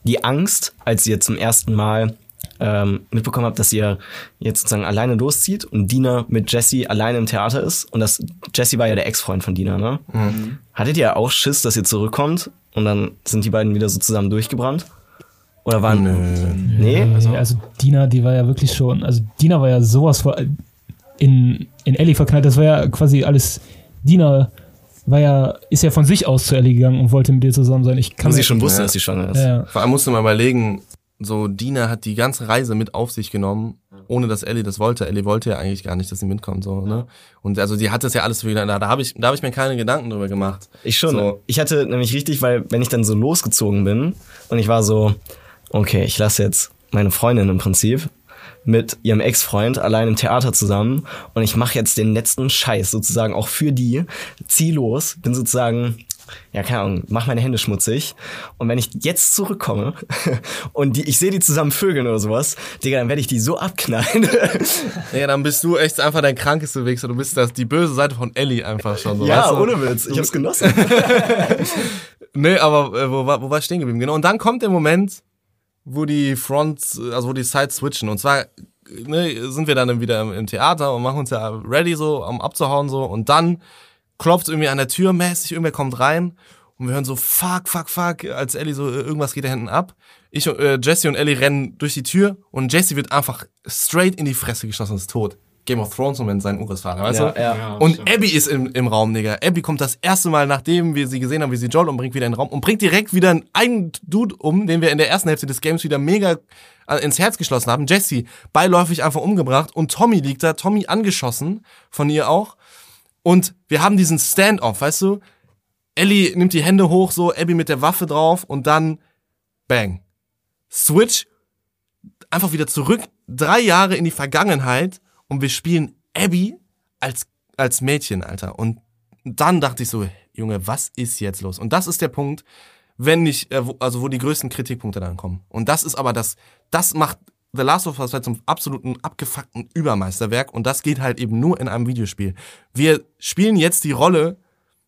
die Angst, als ihr zum ersten Mal ähm, mitbekommen habt, dass ihr jetzt sozusagen alleine loszieht und Dina mit Jesse alleine im Theater ist und das Jesse war ja der Ex-Freund von Dina, ne? Hattet ihr auch Schiss, dass ihr zurückkommt und dann sind die beiden wieder so zusammen durchgebrannt? Oder waren Nee? Also, also Dina, die war ja wirklich schon, also Dina war ja sowas vor, in, in Ellie verknallt, das war ja quasi alles, Dina war ja, ist ja von sich aus zu Ellie gegangen und wollte mit ihr zusammen sein. Ich kann Wo sie schon wusste, Ja. dass sie schwanger ist. ja. Vor allem musst du mal überlegen, so Dina hat die ganze Reise mit auf sich genommen, ohne dass Ellie das wollte. Ellie wollte ja eigentlich gar nicht, dass sie mitkommt, so, ne? Und also die hat das ja alles wieder, da, da habe ich, da habe ich mir keine Gedanken drüber gemacht. Ich schon. So. Ich hatte nämlich richtig, weil wenn ich dann so losgezogen bin und ich war so, okay, ich lasse jetzt meine Freundin im Prinzip mit ihrem Ex-Freund allein im Theater zusammen und ich mache jetzt den letzten Scheiß sozusagen auch für die, zieh los, bin sozusagen ja, keine Ahnung, mach meine Hände schmutzig. Und wenn ich jetzt zurückkomme und die, ich sehe die zusammen vögeln oder sowas, Digga, dann werde ich die so abknallen. Ja, dann bist du echt einfach dein krankeste Wichser. Du bist das, die böse Seite von Ellie einfach schon. So, ja, weißt du? ohne Witz. Ich hab's genossen. Nee, aber äh, wo, war- wo war ich stehen geblieben? Genau. Und dann kommt der Moment, wo die Fronts, also wo die Sides switchen. Und zwar ne, sind wir dann wieder im, im Theater und machen uns ja ready so, um abzuhauen so. Und dann klopft irgendwie an der Tür mäßig, irgendwer kommt rein. Und wir hören so, fuck, fuck, fuck, als Ellie so, äh, irgendwas geht da hinten ab. Ich und äh, Jesse und Ellie rennen durch die Tür und Jesse wird einfach straight in die Fresse geschossen und ist tot. Game of Thrones Moment sein Urgroßvater, weißt Ja, du? ja. Und Abby ist im, im Raum, Digga. Abby kommt das erste Mal, nachdem wir sie gesehen haben, wie sie Joel umbringt, wieder in den Raum und bringt direkt wieder einen eigenen Dude um, den wir in der ersten Hälfte des Games wieder mega äh, ins Herz geschlossen haben. Jesse, beiläufig einfach umgebracht und Tommy liegt da, Tommy angeschossen, von ihr auch. Und wir haben diesen Stand-off, weißt du? Ellie nimmt die Hände hoch, so, Abby mit der Waffe drauf und dann bang. Switch, einfach wieder zurück, drei Jahre in die Vergangenheit und wir spielen Abby als, als Mädchen, Alter. Und dann dachte ich so, Junge, was ist jetzt los? Und das ist der Punkt, wenn nicht, äh, also wo die größten Kritikpunkte dann kommen. Und das ist aber das, das macht The Last of Us halt zum absoluten abgefuckten Übermeisterwerk und das geht halt eben nur in einem Videospiel. Wir spielen jetzt die Rolle,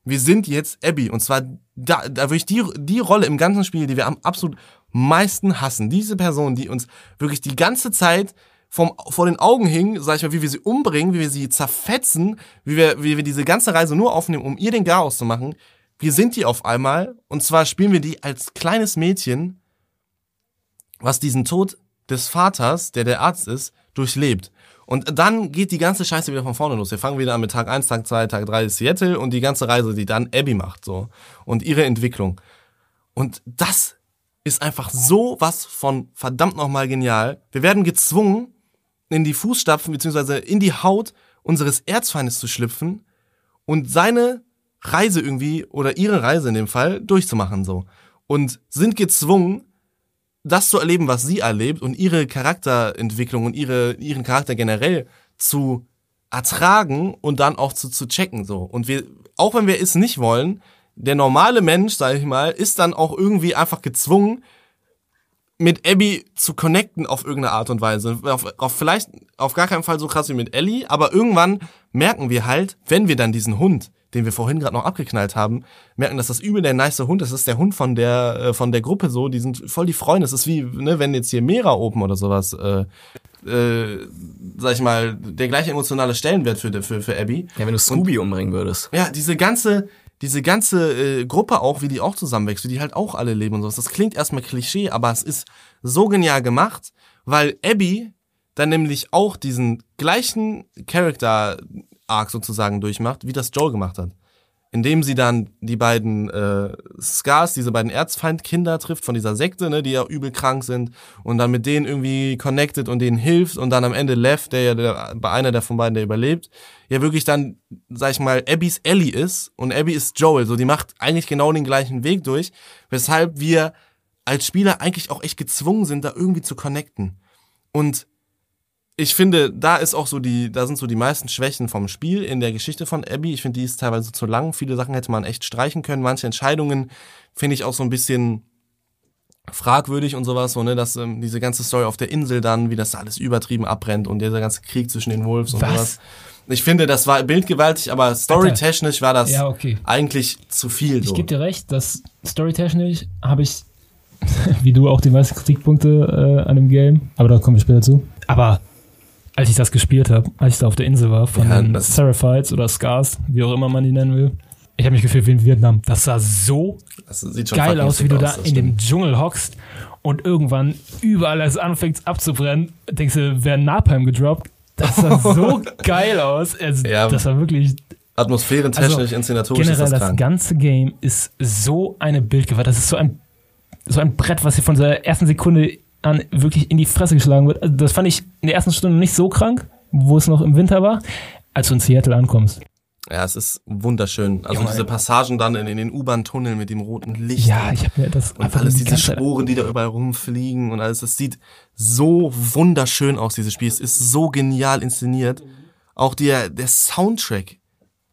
wir sind jetzt Abby und zwar da, da wirklich die, die Rolle im ganzen Spiel, die wir am absolut meisten hassen. Diese Person, die uns wirklich die ganze Zeit vom, vor den Augen hing, sag ich mal, wie wir sie umbringen, wie wir sie zerfetzen, wie wir, wie wir diese ganze Reise nur aufnehmen, um ihr den Garaus zu machen. Wir sind die auf einmal und zwar spielen wir die als kleines Mädchen, was diesen Tod des Vaters, der der Arzt ist, durchlebt. Und dann geht die ganze Scheiße wieder von vorne los. Wir fangen wieder an mit Tag 1, Tag 2, Tag 3 ist Seattle und die ganze Reise, die dann Abby macht, so. Und ihre Entwicklung. Und das ist einfach so was von verdammt nochmal genial. Wir werden gezwungen, in die Fußstapfen beziehungsweise in die Haut unseres Erzfeindes zu schlüpfen und seine Reise irgendwie oder ihre Reise in dem Fall durchzumachen so und sind gezwungen das zu erleben, was sie erlebt und ihre Charakterentwicklung und ihre ihren Charakter generell zu ertragen und dann auch zu, zu checken so und wir auch wenn wir es nicht wollen der normale Mensch sage ich mal ist dann auch irgendwie einfach gezwungen mit Abby zu connecten auf irgendeine Art und Weise. Auf, auf vielleicht auf gar keinen Fall so krass wie mit Ellie, aber irgendwann merken wir halt, wenn wir dann diesen Hund, den wir vorhin gerade noch abgeknallt haben, merken, dass das übel der nice Hund ist. Das ist der Hund von der, äh, von der Gruppe so. Die sind voll die Freunde. Es ist wie, ne, wenn jetzt hier Mera Open oder sowas, äh, äh, sag ich mal, der gleiche emotionale Stellenwert für, für, für Abby. Ja, wenn du Scooby umbringen würdest. Ja, diese ganze, diese ganze äh, Gruppe auch, wie die auch zusammenwächst, wie die halt auch alle leben und sowas. Das klingt erstmal Klischee, aber es ist so genial gemacht, weil Abby dann nämlich auch diesen gleichen Character Arc sozusagen durchmacht, wie das Joel gemacht hat. Indem sie dann die beiden äh, Scars, diese beiden Erzfeindkinder trifft von dieser Sekte, ne, die ja übel krank sind und dann mit denen irgendwie connected und denen hilft und dann am Ende Lev, der ja bei einer der von beiden, der überlebt, ja wirklich dann, sag ich mal, Abbys Ellie ist und Abby ist Joel. So, die macht eigentlich genau den gleichen Weg durch, weshalb wir als Spieler eigentlich auch echt gezwungen sind, da irgendwie zu connecten. Und ich finde, da ist auch so die, da sind so die meisten Schwächen vom Spiel in der Geschichte von Abby. Ich finde, die ist teilweise zu lang. Viele Sachen hätte man echt streichen können. Manche Entscheidungen finde ich auch so ein bisschen fragwürdig und sowas, so, ne, dass ähm, diese ganze Story auf der Insel dann, wie das alles übertrieben abbrennt und dieser ganze Krieg zwischen den Wolves und Was? sowas. Ich finde, das war bildgewaltig, aber storytechnisch war das Ja, okay. eigentlich zu viel. Ich So. gebe dir recht, dass storytechnisch habe ich, wie du, auch die meisten Kritikpunkte äh, an dem Game, aber da kommen wir später zu. Aber als ich das gespielt habe, als ich da auf der Insel war, von Ja, den Seraphites oder Scars, wie auch immer man die nennen will, ich habe mich gefühlt wie in Vietnam. Das sah so das geil aus, wie du da das in dem. Dschungel hockst und irgendwann überall es anfängt abzubrennen, denkst du, wäre Napalm gedroppt. Das sah so geil aus. Also, Ja. Das war wirklich Atmosphärentechnisch, Also, inszenatorisch generell ist das das, ganze Game ist so eine Bildgewalt. Das ist so ein, so ein Brett, was hier von der ersten Sekunde an wirklich in die Fresse geschlagen wird. Also das fand ich in der ersten Stunde nicht so krank, wo es noch im Winter war, als du in Seattle ankommst. Ja, es ist wunderschön. Also Junge. diese Passagen dann in, in den U-Bahn-Tunnel mit dem roten Licht. Ja, ich habe mir das Und alles die diese Sporen, die da überall rumfliegen und alles. Das sieht so wunderschön aus, dieses Spiel. Es ist so genial inszeniert. Auch der, der Soundtrack.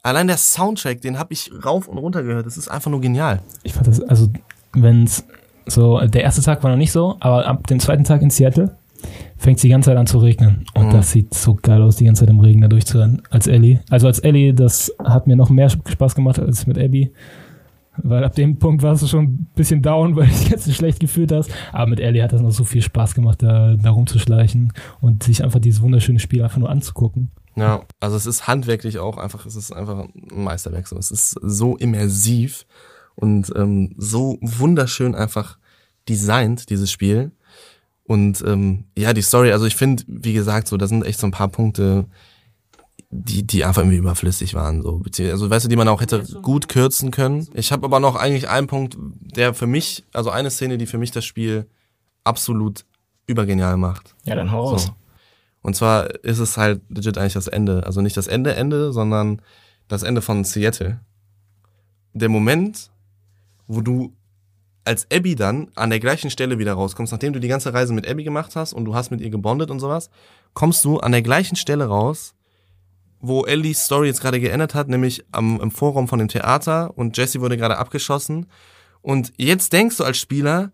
Allein der Soundtrack, den habe ich rauf und runter gehört. Das ist einfach nur genial. Ich fand das, also, wenn's so, der erste Tag war noch nicht so, aber ab dem zweiten Tag in Seattle fängt es die ganze Zeit an zu regnen. Und Mhm. das sieht so geil aus, die ganze Zeit im Regen da durchzurennen. Als Ellie. Also als Ellie, das hat mir noch mehr Spaß gemacht als mit Abby. Weil ab dem Punkt warst du schon ein bisschen down, weil du dich jetzt so schlecht gefühlt hast. Aber mit Ellie hat das noch so viel Spaß gemacht, da, da rumzuschleichen und sich einfach dieses wunderschöne Spiel einfach nur anzugucken. Ja, also es ist handwerklich auch einfach, es ist einfach ein Meisterwerk. So. Es ist so immersiv und ähm, so wunderschön einfach designt, dieses Spiel. Und ähm, ja, die Story, also ich finde, wie gesagt, so, da sind echt so ein paar Punkte, die, die einfach irgendwie überflüssig waren. So. Also weißt du, die man auch hätte gut kürzen können. Ich habe aber noch eigentlich einen Punkt, der für mich, also eine Szene, die für mich das Spiel absolut übergenial macht. Ja, dann hau raus. So. Und zwar ist es halt legit eigentlich das Ende. Also nicht das Ende, Ende, sondern das Ende von Seattle. Der Moment, wo du als Abby dann an der gleichen Stelle wieder rauskommst, nachdem du die ganze Reise mit Abby gemacht hast und du hast mit ihr gebondet und sowas, kommst du an der gleichen Stelle raus, wo Ellies Story jetzt gerade geendet hat, nämlich am, im Vorraum von dem Theater und Jesse wurde gerade abgeschossen. Und jetzt denkst du als Spieler,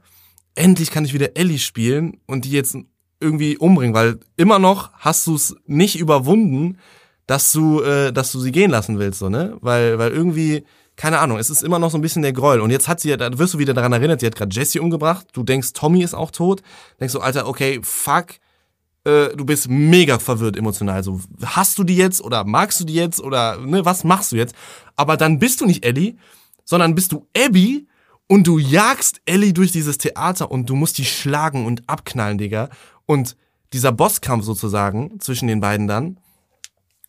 endlich kann ich wieder Ellie spielen und die jetzt irgendwie umbringen, weil immer noch hast du es nicht überwunden, dass du, äh, dass du sie gehen lassen willst, so, ne? Weil, weil irgendwie, keine Ahnung, es ist immer noch so ein bisschen der Groll. Und jetzt hat sie, da wirst du wieder daran erinnert, sie hat gerade Jesse umgebracht, du denkst, Tommy ist auch tot, denkst du, Alter, okay, fuck, äh, du bist mega verwirrt emotional. So, hast du die jetzt oder magst du die jetzt oder ne, was machst du jetzt? Aber dann bist du nicht Ellie, sondern bist du Abby und du jagst Ellie durch dieses Theater und du musst die schlagen und abknallen, Digga. Und dieser Bosskampf sozusagen zwischen den beiden dann.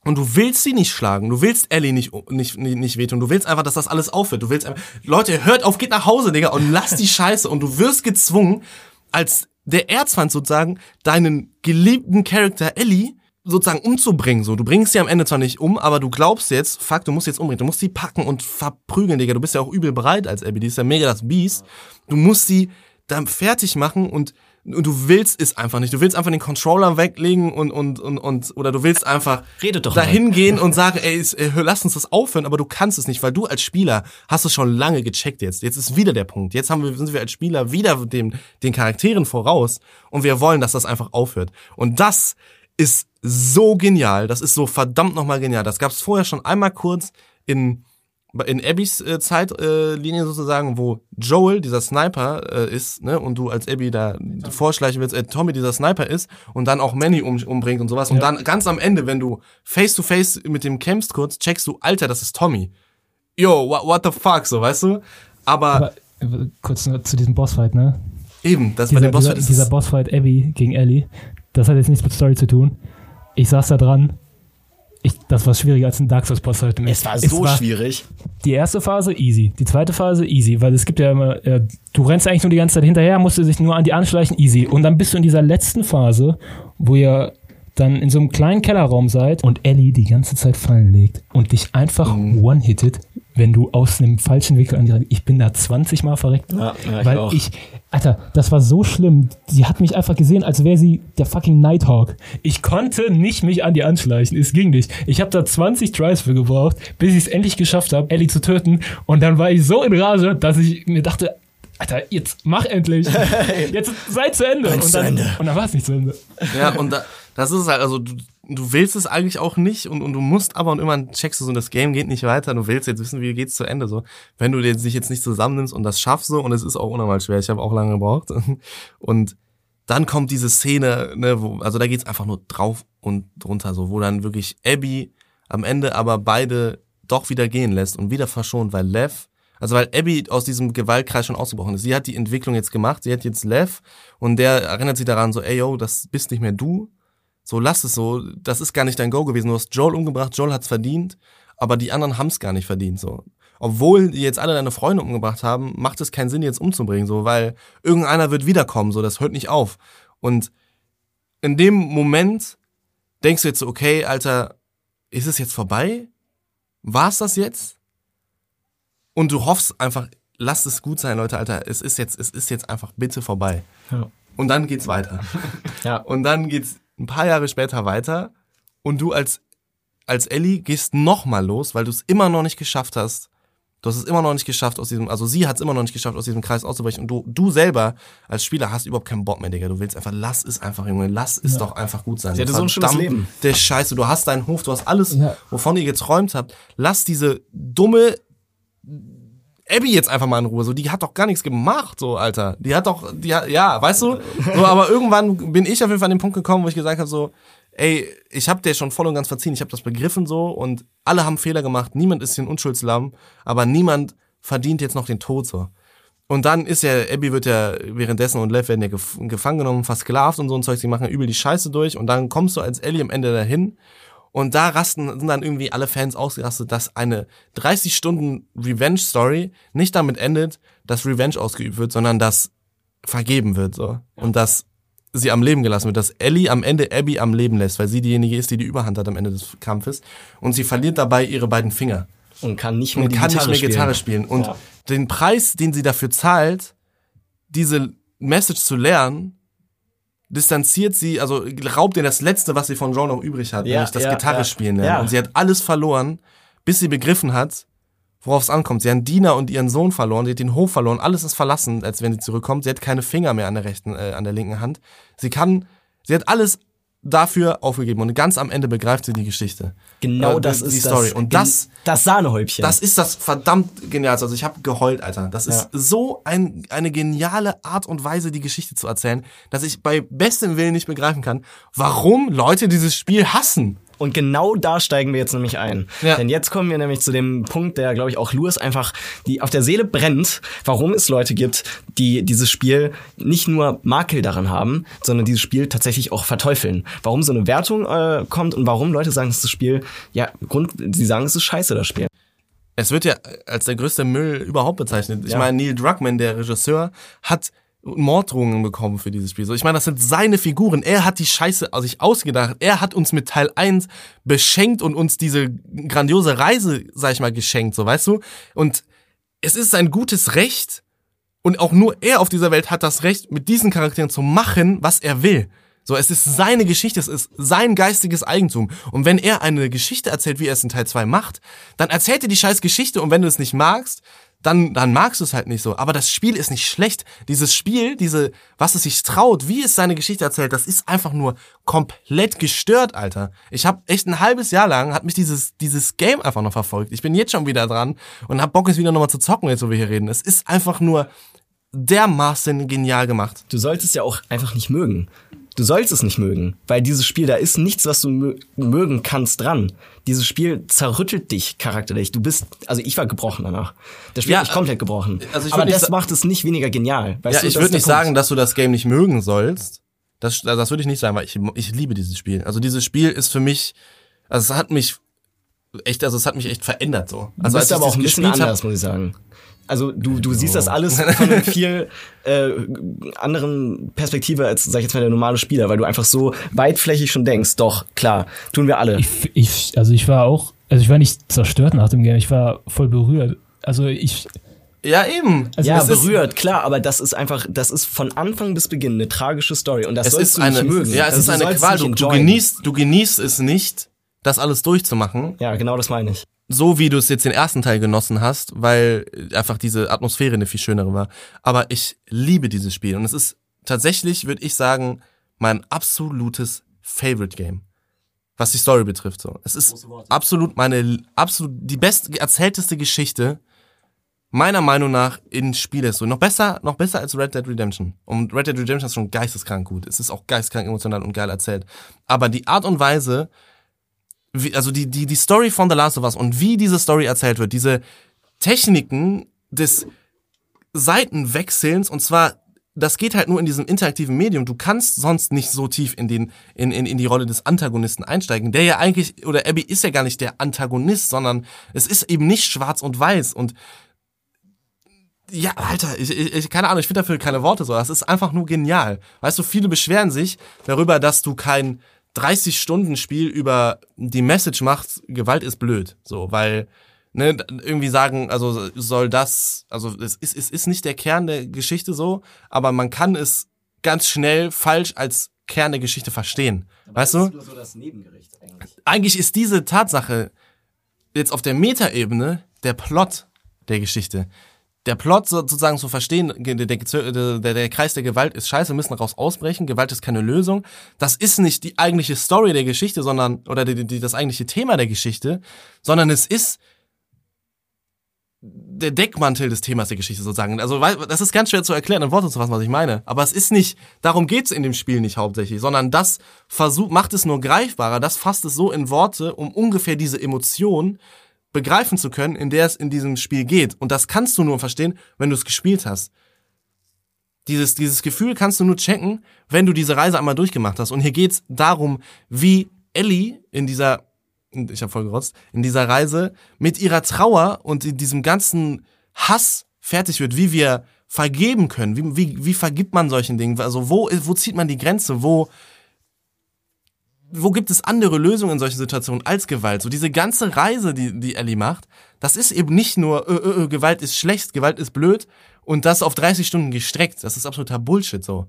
Und du willst sie nicht schlagen, du willst Ellie nicht, nicht, nicht, nicht wehtun, du willst einfach, dass das alles aufhört. Du willst einfach, Leute, hört auf, geht nach Hause, Digga, und lass die Scheiße. Und du wirst gezwungen, als der Erzfeind sozusagen, deinen geliebten Charakter Ellie sozusagen umzubringen. So, du bringst sie am Ende zwar nicht um, aber du glaubst jetzt, fuck, du musst jetzt umbringen. Du musst sie packen und verprügeln, Digga. Du bist ja auch übel bereit als Abby. Die ist ja mega das Biest. Du musst sie dann fertig machen und, und du willst es einfach nicht. Du willst einfach den Controller weglegen und, und, und, und oder du willst einfach Redet doch mal. dahin gehen und sagen, ey, äh, lass uns das aufhören, aber du kannst es nicht, weil du als Spieler hast es schon lange gecheckt jetzt. Jetzt ist wieder der Punkt. Jetzt haben wir, sind wir als Spieler wieder dem, den Charakteren voraus und wir wollen, dass das einfach aufhört. Und das ist so genial. Das ist so verdammt nochmal genial. Das gab es vorher schon einmal kurz in in Abbys äh, Zeitlinie äh, sozusagen, wo Joel, dieser Sniper, äh, ist, ne, und du als Abby da vorschleichen willst, äh, Tommy dieser Sniper ist und dann auch Manny um, umbringt und sowas. Und dann ganz am Ende, wenn du face to face mit dem kämpfst kurz, checkst du, Alter, das ist Tommy. Yo, what, what the fuck, so, weißt du? Aber, Aber kurz zu diesem Bossfight, ne? eben, das bei Dieser, dem Boss dieser, dieser Bossfight Abby gegen Ellie, das hat jetzt nichts mit Story zu tun. Ich saß da dran. Ich, das war schwieriger als ein Dark Souls für mich. Es war so schwierig. Die erste Phase easy, die zweite Phase easy, weil es gibt ja immer, äh, du rennst eigentlich nur die ganze Zeit hinterher, musst du sich nur an die anschleichen, easy. Und dann bist du in dieser letzten Phase, wo ihr dann in so einem kleinen Kellerraum seid und Ellie die ganze Zeit fallen legt und dich einfach Mhm. one-hittet, wenn du aus einem falschen Winkel an die Ich bin da 20 Mal verreckt. Ja, ja, ich weil auch. ich, Alter, das war so schlimm. Sie hat mich einfach gesehen, als wäre sie der fucking Nighthawk. Ich konnte nicht mich an die anschleichen. Es ging nicht. Ich habe da 20 Tries für gebraucht, bis ich es endlich geschafft habe, Ellie zu töten. Und dann war ich so in Rage, dass ich mir dachte, Alter, jetzt mach endlich. Jetzt sei zu Ende. Und dann, Ende. und dann war es nicht zu Ende. Ja, und da, das ist halt, also du, du willst es eigentlich auch nicht und, und du musst aber und irgendwann checkst du so, das Game geht nicht weiter, du willst jetzt wissen, wie geht's zu Ende so. Wenn du dich jetzt nicht zusammennimmst und das schaffst so, und es ist auch unnormal schwer, ich habe auch lange gebraucht. Und dann kommt diese Szene, ne, wo, also da geht's einfach nur drauf und drunter, so, wo dann wirklich Abby am Ende aber beide doch wieder gehen lässt und wieder verschont, weil Lev, also weil Abby aus diesem Gewaltkreis schon ausgebrochen ist. Sie hat die Entwicklung jetzt gemacht, sie hat jetzt Lev und der erinnert sich daran so, ey yo, das bist nicht mehr du, so lass es so, das ist gar nicht dein Go gewesen. Du hast Joel umgebracht, Joel hat's verdient, aber die anderen haben's gar nicht verdient so. Obwohl die jetzt alle deine Freunde umgebracht haben, macht es keinen Sinn, jetzt umzubringen, so, weil irgendeiner wird wiederkommen, so, das hört nicht auf. Und in dem Moment denkst du jetzt so, okay, Alter, ist es jetzt vorbei? War's das jetzt? Und du hoffst einfach, lasst es gut sein, Leute, Alter, es ist jetzt, es ist jetzt einfach bitte vorbei. Ja. Und dann geht's weiter. Ja. Und dann geht's ein paar Jahre später weiter und du als, als Ellie gehst nochmal los, weil du es immer noch nicht geschafft hast. Du hast es immer noch nicht geschafft aus diesem, also sie hat es immer noch nicht geschafft, aus diesem Kreis auszubrechen. Und du, du selber als Spieler hast überhaupt keinen Bock mehr, Digga. Du willst einfach, lass es einfach, Junge, lass es doch einfach gut sein. Sie hatte so ein schönes Leben. Der Scheiße, du hast deinen Hof, du hast alles, Ja. wovon ihr geträumt habt. Lass diese dumme Abby jetzt einfach mal in Ruhe. So, die hat doch gar nichts gemacht, so, Alter. Die hat doch, die hat, ja, weißt du? So, aber irgendwann bin ich auf jeden Fall an den Punkt gekommen, wo ich gesagt habe, so, ey, ich habe dir schon voll und ganz verziehen, ich habe das begriffen so und alle haben Fehler gemacht, niemand ist hier ein Unschuldslamm, aber niemand verdient jetzt noch den Tod so. Und dann ist ja, Abby wird ja währenddessen und Lev werden ja gef gefangen genommen, versklavt und so ein Zeug, sie machen übel die Scheiße durch und dann kommst du als Ellie am Ende dahin und da rasten, sind dann irgendwie alle Fans ausgerastet, dass eine 30 Stunden Revenge-Story nicht damit endet, dass Revenge ausgeübt wird, sondern dass vergeben wird, so. Und dass sie am Leben gelassen wird, dass Ellie am Ende Abby am Leben lässt, weil sie diejenige ist, die die Überhand hat am Ende des Kampfes. Und sie verliert dabei ihre beiden Finger Und kann nicht mehr und kann Gitarre nicht mehr Gitarre spielen. spielen. Und Ja. den Preis, den sie dafür zahlt, diese Message zu lernen, distanziert sie, also raubt ihr das Letzte, was sie von Joe noch übrig hat, Ja, nämlich das ja, Gitarre ja. Und sie hat alles verloren, bis sie begriffen hat, worauf es ankommt. Sie hat Diener und ihren Sohn verloren, sie hat den Hof verloren, alles ist verlassen, als wenn sie zurückkommt. Sie hat keine Finger mehr an der rechten, äh, an der linken Hand. Sie kann, sie hat alles dafür aufgegeben und ganz am Ende begreift sie die Geschichte. Genau Äh, das die ist Story. das, Und das, das Sahnehäubchen. das ist das verdammt genial. Also ich habe geheult, Alter. Das ist so ein, eine geniale Art und Weise, die Geschichte zu erzählen, dass ich bei bestem Willen nicht begreifen kann, warum Leute dieses Spiel hassen. Und genau da steigen wir jetzt nämlich ein. Ja. Denn jetzt kommen wir nämlich zu dem Punkt, der, glaube ich, auch Louis einfach die auf der Seele brennt, warum es Leute gibt, die dieses Spiel nicht nur Makel daran haben, sondern dieses Spiel tatsächlich auch verteufeln. Warum so eine Wertung äh, kommt und warum Leute sagen, dass das Spiel, ja, Grund, sie sagen, es ist scheiße, das Spiel. Es wird ja als der größte Müll überhaupt bezeichnet. Ich Ja. meine, Neil Druckmann, der Regisseur, hat Morddrohungen bekommen für dieses Spiel. So, ich meine, das sind seine Figuren. Er hat die Scheiße aus sich ausgedacht. Er hat uns mit Teil 1 beschenkt und uns diese grandiose Reise, sag ich mal, geschenkt, so weißt du? Und es ist sein gutes Recht und auch nur er auf dieser Welt hat das Recht, mit diesen Charakteren zu machen, was er will. So, es ist seine Geschichte, es ist sein geistiges Eigentum. Und wenn er eine Geschichte erzählt, wie er es in Teil 2 macht, dann erzählt er die scheiß Geschichte und wenn du es nicht magst, dann, dann magst du es halt nicht so. Aber das Spiel ist nicht schlecht. Dieses Spiel, diese, was es sich traut, wie es seine Geschichte erzählt, das ist einfach nur komplett gestört, Alter. Ich habe echt ein halbes Jahr lang, hat mich dieses, dieses Game einfach noch verfolgt. Ich bin jetzt schon wieder dran und hab Bock, es wieder nochmal zu zocken, jetzt wo wir hier reden. Es ist einfach nur dermaßen genial gemacht. Du solltest es ja auch einfach nicht mögen. Du sollst es nicht mögen, weil dieses Spiel, da ist nichts, was du mö mögen kannst dran. Dieses Spiel zerrüttelt dich charakterlich. Du bist, also ich war gebrochen danach. Das Spiel Ja, hat mich komplett gebrochen. also Aber das macht es nicht weniger genial. Weißt Ja, du, ich würde nicht Punkt. sagen, dass du das Game nicht mögen sollst. Das, das würde ich nicht sagen, weil ich, ich liebe dieses Spiel. Also dieses Spiel ist für mich, also es hat mich echt, also es hat mich echt verändert so. Du Also bist ich aber auch ein bisschen gespielt hab- anders, muss ich sagen. Also du, du siehst das alles von einer viel äh, anderen Perspektive als, sag ich jetzt mal, der normale Spieler, weil du einfach so weitflächig schon denkst, doch, klar, tun wir alle. Ich, ich, also ich war auch, also ich war nicht zerstört nach dem Game, ich war voll berührt. Also ich, Ja, eben. also ja, berührt, klar, aber das ist einfach, das ist von Anfang bis Beginn eine tragische Story und das Es sollst ist du eine, nicht mögen. ja, es Also ist du eine Qual. Du, du genießt, du genießt es nicht, das alles durchzumachen, Ja, genau das meine ich. so wie du es jetzt den ersten Teil genossen hast, weil einfach diese Atmosphäre eine viel schönere war. Aber ich liebe dieses Spiel und es ist tatsächlich, würde ich sagen, mein absolutes Favorite Game. Was die Story betrifft, so. Es ist absolut meine, absolut die best erzählteste Geschichte meiner Meinung nach in Spiele so. Noch besser, noch besser als Red Dead Redemption. Und Red Dead Redemption ist schon geisteskrank gut. Es ist auch geisteskrank emotional und geil erzählt. Aber die Art und Weise, wie, also die, die, die Story von The Last of Us und wie diese Story erzählt wird, diese Techniken des Seitenwechselns und zwar das geht halt nur in diesem interaktiven Medium. Du kannst sonst nicht so tief in den in, in, in die Rolle des Antagonisten einsteigen. Der ja eigentlich oder Abby ist ja gar nicht der Antagonist, sondern es ist eben nicht schwarz und weiß und ja, Alter, ich, ich, keine Ahnung, ich finde dafür keine Worte so. Das ist einfach nur genial. Weißt du, viele beschweren sich darüber, dass du kein 30-Stunden-Spiel über die Message machst, Gewalt ist blöd. So, weil, ne, irgendwie sagen, also soll das, also es ist, es ist nicht der Kern der Geschichte so, aber man kann es ganz schnell falsch als Kern der Geschichte verstehen. weißt du? so das Nebengericht eigentlich. eigentlich ist diese Tatsache jetzt auf der Metaebene der Plot der Geschichte. Der Plot sozusagen zu verstehen, der, der, der, Kreis der Gewalt ist scheiße, wir müssen daraus ausbrechen, Gewalt ist keine Lösung. Das ist nicht die eigentliche Story der Geschichte, sondern, oder die, die, das eigentliche Thema der Geschichte, sondern es ist der Deckmantel des Themas der Geschichte sozusagen. Also das ist ganz schwer zu erklären, in Worte zu fassen, was ich meine. Aber es ist nicht, darum geht's in dem Spiel nicht hauptsächlich, sondern das versucht, macht es nur greifbarer, das fasst es so in Worte, um ungefähr diese Emotion begreifen zu können, in der es in diesem Spiel geht. Und das kannst du nur verstehen, wenn du es gespielt hast. Dieses, dieses Gefühl kannst du nur checken, wenn du diese Reise einmal durchgemacht hast. Und hier geht's darum, wie Ellie in dieser, ich habe voll gerotzt, in dieser Reise mit ihrer Trauer und in diesem ganzen Hass fertig wird, wie wir vergeben können. Wie, wie, wie vergibt man solchen Dingen? Also wo, wo zieht man die Grenze? Wo, wo gibt es andere Lösungen in solchen Situationen als Gewalt? So diese ganze Reise, die, die Ellie macht, das ist eben nicht nur, äh, äh, äh, Gewalt ist schlecht, Gewalt ist blöd und das auf 30 Stunden gestreckt. Das ist absoluter Bullshit so.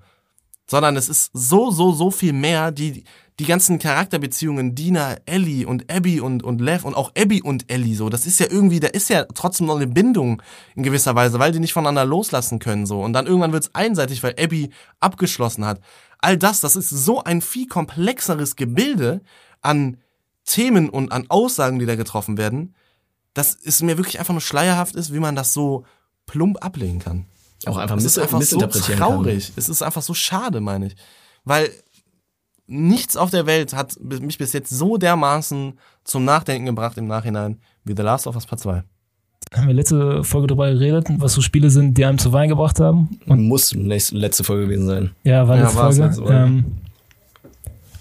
Sondern es ist so, so, so viel mehr, die, die ganzen Charakterbeziehungen, Dina, Ellie und Abby und, und Lev und auch Abby und Ellie so, das ist ja irgendwie, da ist ja trotzdem noch eine Bindung in gewisser Weise, weil die nicht voneinander loslassen können so. Und dann irgendwann wird's einseitig, weil Abby abgeschlossen hat. All das, das ist so ein viel komplexeres Gebilde an Themen und an Aussagen, die da getroffen werden, dass es mir wirklich einfach nur schleierhaft ist, wie man das so plump ablegen kann. Auch einfach Es ist einfach so traurig. Es ist einfach so schade, meine ich. Weil nichts auf der Welt hat mich bis jetzt so dermaßen zum Nachdenken gebracht im Nachhinein wie The Last of Us Part 2. haben wir letzte Folge darüber geredet, was so Spiele sind, die einem zu Wein gebracht haben. kann. Muss nächste, letzte Folge gewesen sein. Ja, war Ja, letzte war's Folge. letzte Folge. Ähm,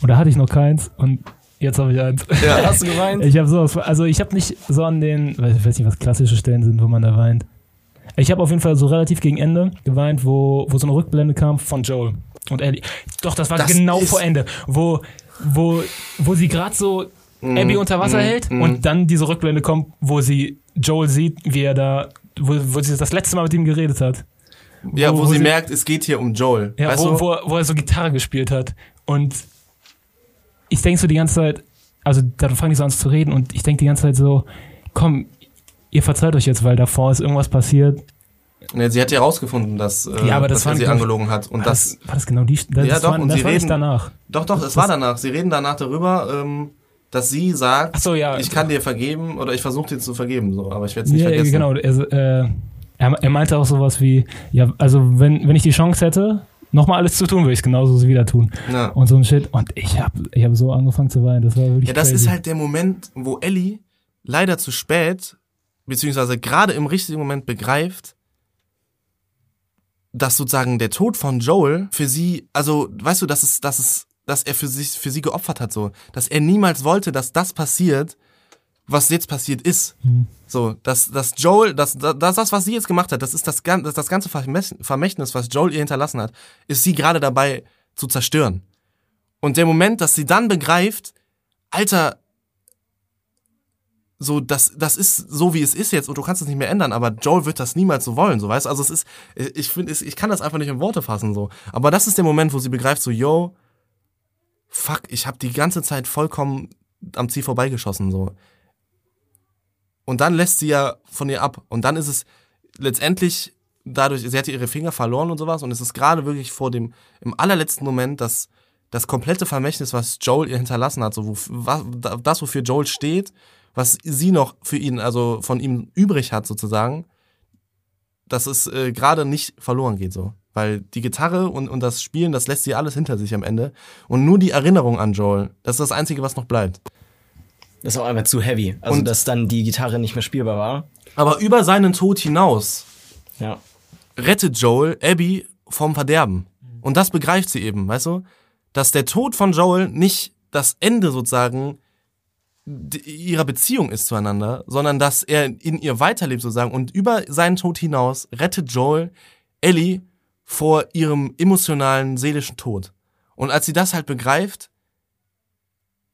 und da hatte ich noch keins und jetzt habe ich eins. Ja. Hast du geweint? Ich habe sowas, also ich habe nicht so an den, ich weiß nicht, was klassische Stellen sind, wo man da weint. Ich habe auf jeden Fall so relativ gegen Ende geweint, wo, wo so eine Rückblende kam von Joel und Ellie. Doch, das war Das genau vor Ende, wo, wo, wo sie gerade so Mhm. Abby unter Wasser hält und dann diese Rückblende kommt, wo sie Joel sieht, wie er da, wo, wo sie das letzte Mal mit ihm geredet hat. Ja, wo, Wo- wo sie sie- merkt, es geht hier um Joel. Ja, weißt wo, du? wo, wo er so Gitarre gespielt hat. Und ich denke so die ganze Zeit, also dann fange ich so an zu reden und ich denke die ganze Zeit so, komm, ihr verzeiht euch jetzt, weil davor ist irgendwas passiert. Nee, sie hat ja rausgefunden, dass, äh, Ja, aber das dass er waren, sie ich- angelogen hat. Und war das, das, war das genau die, das, Ja, doch, war, und das sie war nicht reden- danach. Doch, doch, es war danach. Sie reden danach darüber, ähm, dass sie sagt, so, ja. ich kann dir vergeben oder ich versuche dir zu vergeben, so, aber ich werde es nicht Ja, vergessen. genau. Er, äh, er, er meinte auch sowas wie, ja, also wenn, wenn ich die Chance hätte, nochmal alles zu tun, würde ich es genauso wieder tun. Ja. Und so ein Shit. Und ich habe ich hab so angefangen zu weinen. Das war wirklich Ja, das crazy. ist halt der Moment, wo Ellie leider zu spät, beziehungsweise gerade im richtigen Moment begreift, dass sozusagen der Tod von Joel für sie, also weißt du, dass es, dass es, dass er für sich, für sie geopfert hat, so, dass er niemals wollte, dass das passiert, was jetzt passiert ist. Mhm. So, dass, dass Joel, dass, dass das, was sie jetzt gemacht hat, das ist das, das, das ganze Vermächt- Vermächtnis, was Joel ihr hinterlassen hat, ist sie gerade dabei zu zerstören. Und der Moment, dass sie dann begreift, Alter, so, das, das ist so, wie es ist jetzt und du kannst es nicht mehr ändern, aber Joel wird das niemals so wollen, so, weißt du? Also es ist, ich finde, ich kann das einfach nicht in Worte fassen, so. Aber das ist der Moment, wo sie begreift, so, yo, fuck, ich habe die ganze Zeit vollkommen am Ziel vorbeigeschossen, so. Und dann lässt sie ja von ihr ab. Und dann ist es letztendlich dadurch, sie hatte ihre Finger verloren und sowas. Und es ist gerade wirklich vor dem, im allerletzten Moment, dass das komplette Vermächtnis, was Joel ihr hinterlassen hat, so wo, was, das, wofür Joel steht, was sie noch für ihn, also von ihm übrig hat sozusagen, dass es äh, gerade nicht verloren geht so. Weil die Gitarre und, und das Spielen, das lässt sie alles hinter sich am Ende. Und nur die Erinnerung an Joel, das ist das Einzige, was noch bleibt. Das war einfach zu heavy. Also, Und- dass dann die Gitarre nicht mehr spielbar war. Aber über seinen Tod hinaus Ja. rettet Joel Abby vom Verderben. Und das begreift sie eben, weißt du? Dass der Tod von Joel nicht das Ende sozusagen ihrer Beziehung ist zueinander, sondern dass er in ihr weiterlebt sozusagen und über seinen Tod hinaus rettet Joel Ellie vor ihrem emotionalen, seelischen Tod. Und als sie das halt begreift,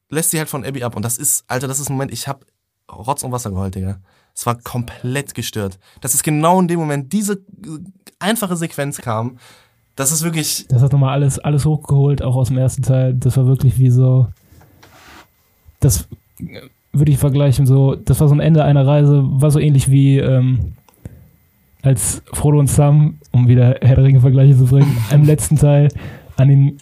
lässt sie halt von Abby ab. Und das ist, Alter, das ist ein Moment, ich hab Rotz und Wasser geheult, Digga. Es war komplett gestört. Das ist genau in dem Moment, diese einfache Sequenz kam. Das ist wirklich, Das hat nochmal alles, alles hochgeholt, auch aus dem ersten Teil. Das war wirklich wie so. Das würde ich vergleichen, so, das war so ein Ende einer Reise, war so ähnlich wie ähm, als Frodo und Sam, um wieder Herr der Ringe-Vergleiche zu bringen, im letzten Teil an den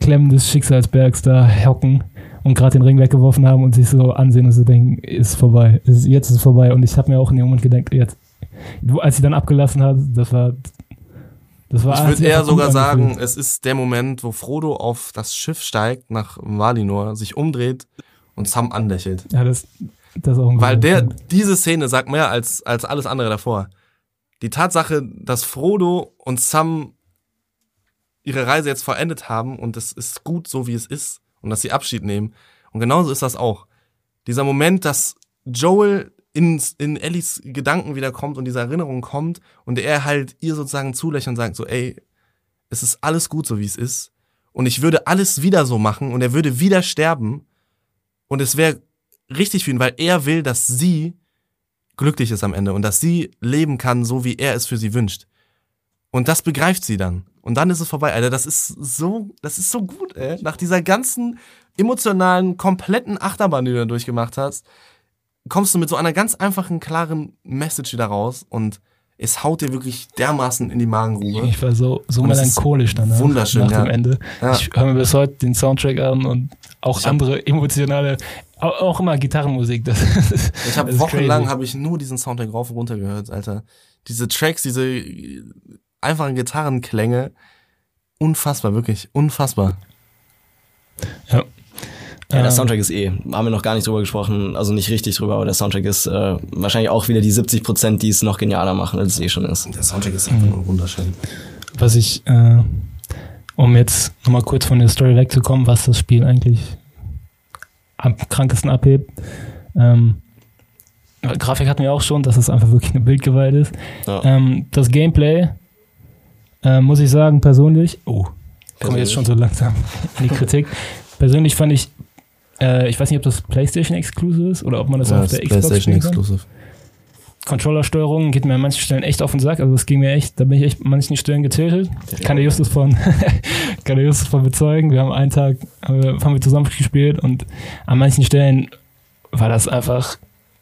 Klemmen des Schicksalsbergs da hocken und gerade den Ring weggeworfen haben und sich so ansehen und so denken, ist vorbei. Ist, jetzt ist es vorbei. Und ich habe mir auch in dem Moment gedacht, jetzt, als sie dann abgelassen hat, das war. Das war ich würde eher sogar sagen, es ist der Moment, wo Frodo auf das Schiff steigt nach Valinor, sich umdreht und Sam anlächelt. Ja, das, das ist auch ein Weil der, diese Szene sagt mehr als, als alles andere davor. Die Tatsache, dass Frodo und Sam ihre Reise jetzt vollendet haben und es ist gut so, wie es ist und dass sie Abschied nehmen. Und genauso ist das auch. Dieser Moment, dass Joel ins, in Ellies Gedanken wiederkommt und diese Erinnerung kommt und er halt ihr sozusagen zulächelt und sagt so, ey, es ist alles gut so, wie es ist. Und ich würde alles wieder so machen und er würde wieder sterben. Und es wäre richtig für ihn, weil er will, dass sie glücklich ist am Ende und dass sie leben kann, so wie er es für sie wünscht. Und das begreift sie dann. Und dann ist es vorbei, Alter. Das ist so, das ist so gut, ey. Nach dieser ganzen emotionalen, kompletten Achterbahn, die du da durchgemacht hast, kommst du mit so einer ganz einfachen, klaren Message wieder raus und es haut dir wirklich dermaßen in die Magengrube. Ich war so, so melancholisch danach. wunderschön, nach ja. dem Ende. Ja. Ich höre mir bis heute den Soundtrack an und auch Ich andere emotionale, auch, auch immer Gitarrenmusik. Das, Ich habe wochenlang habe ich nur diesen Soundtrack rauf und runter gehört, Alter. Diese Tracks, diese einfachen Gitarrenklänge, unfassbar, wirklich, unfassbar. Ja. Ja, der Ähm, Soundtrack ist eh, haben wir noch gar nicht drüber gesprochen, also nicht richtig drüber, aber der Soundtrack ist äh, wahrscheinlich auch wieder die 70 Prozent, die es noch genialer machen, als es eh schon ist. Der Soundtrack ist einfach nur wunderschön. was ich, äh, um jetzt nochmal kurz von der Story wegzukommen, was das Spiel eigentlich am krankesten abhebt. Ähm, Grafik hatten wir auch schon, dass es einfach wirklich eine Bildgewalt ist. Ja. Ähm, das Gameplay, äh, muss ich sagen, persönlich, oh, kommen wir jetzt schon so langsam in die Kritik. persönlich fand ich, äh, ich weiß nicht, ob das PlayStation Exclusive ist oder ob man das Ja, auf der ist Xbox PlayStation spielen kann. Controllersteuerung geht mir an manchen Stellen echt auf den Sack. Also das ging mir echt, da bin ich echt an manchen Stellen getötet. Kann der Justus von, kann der Justus von bezeugen. Wir haben einen Tag, haben wir, zusammen gespielt und an manchen Stellen war das einfach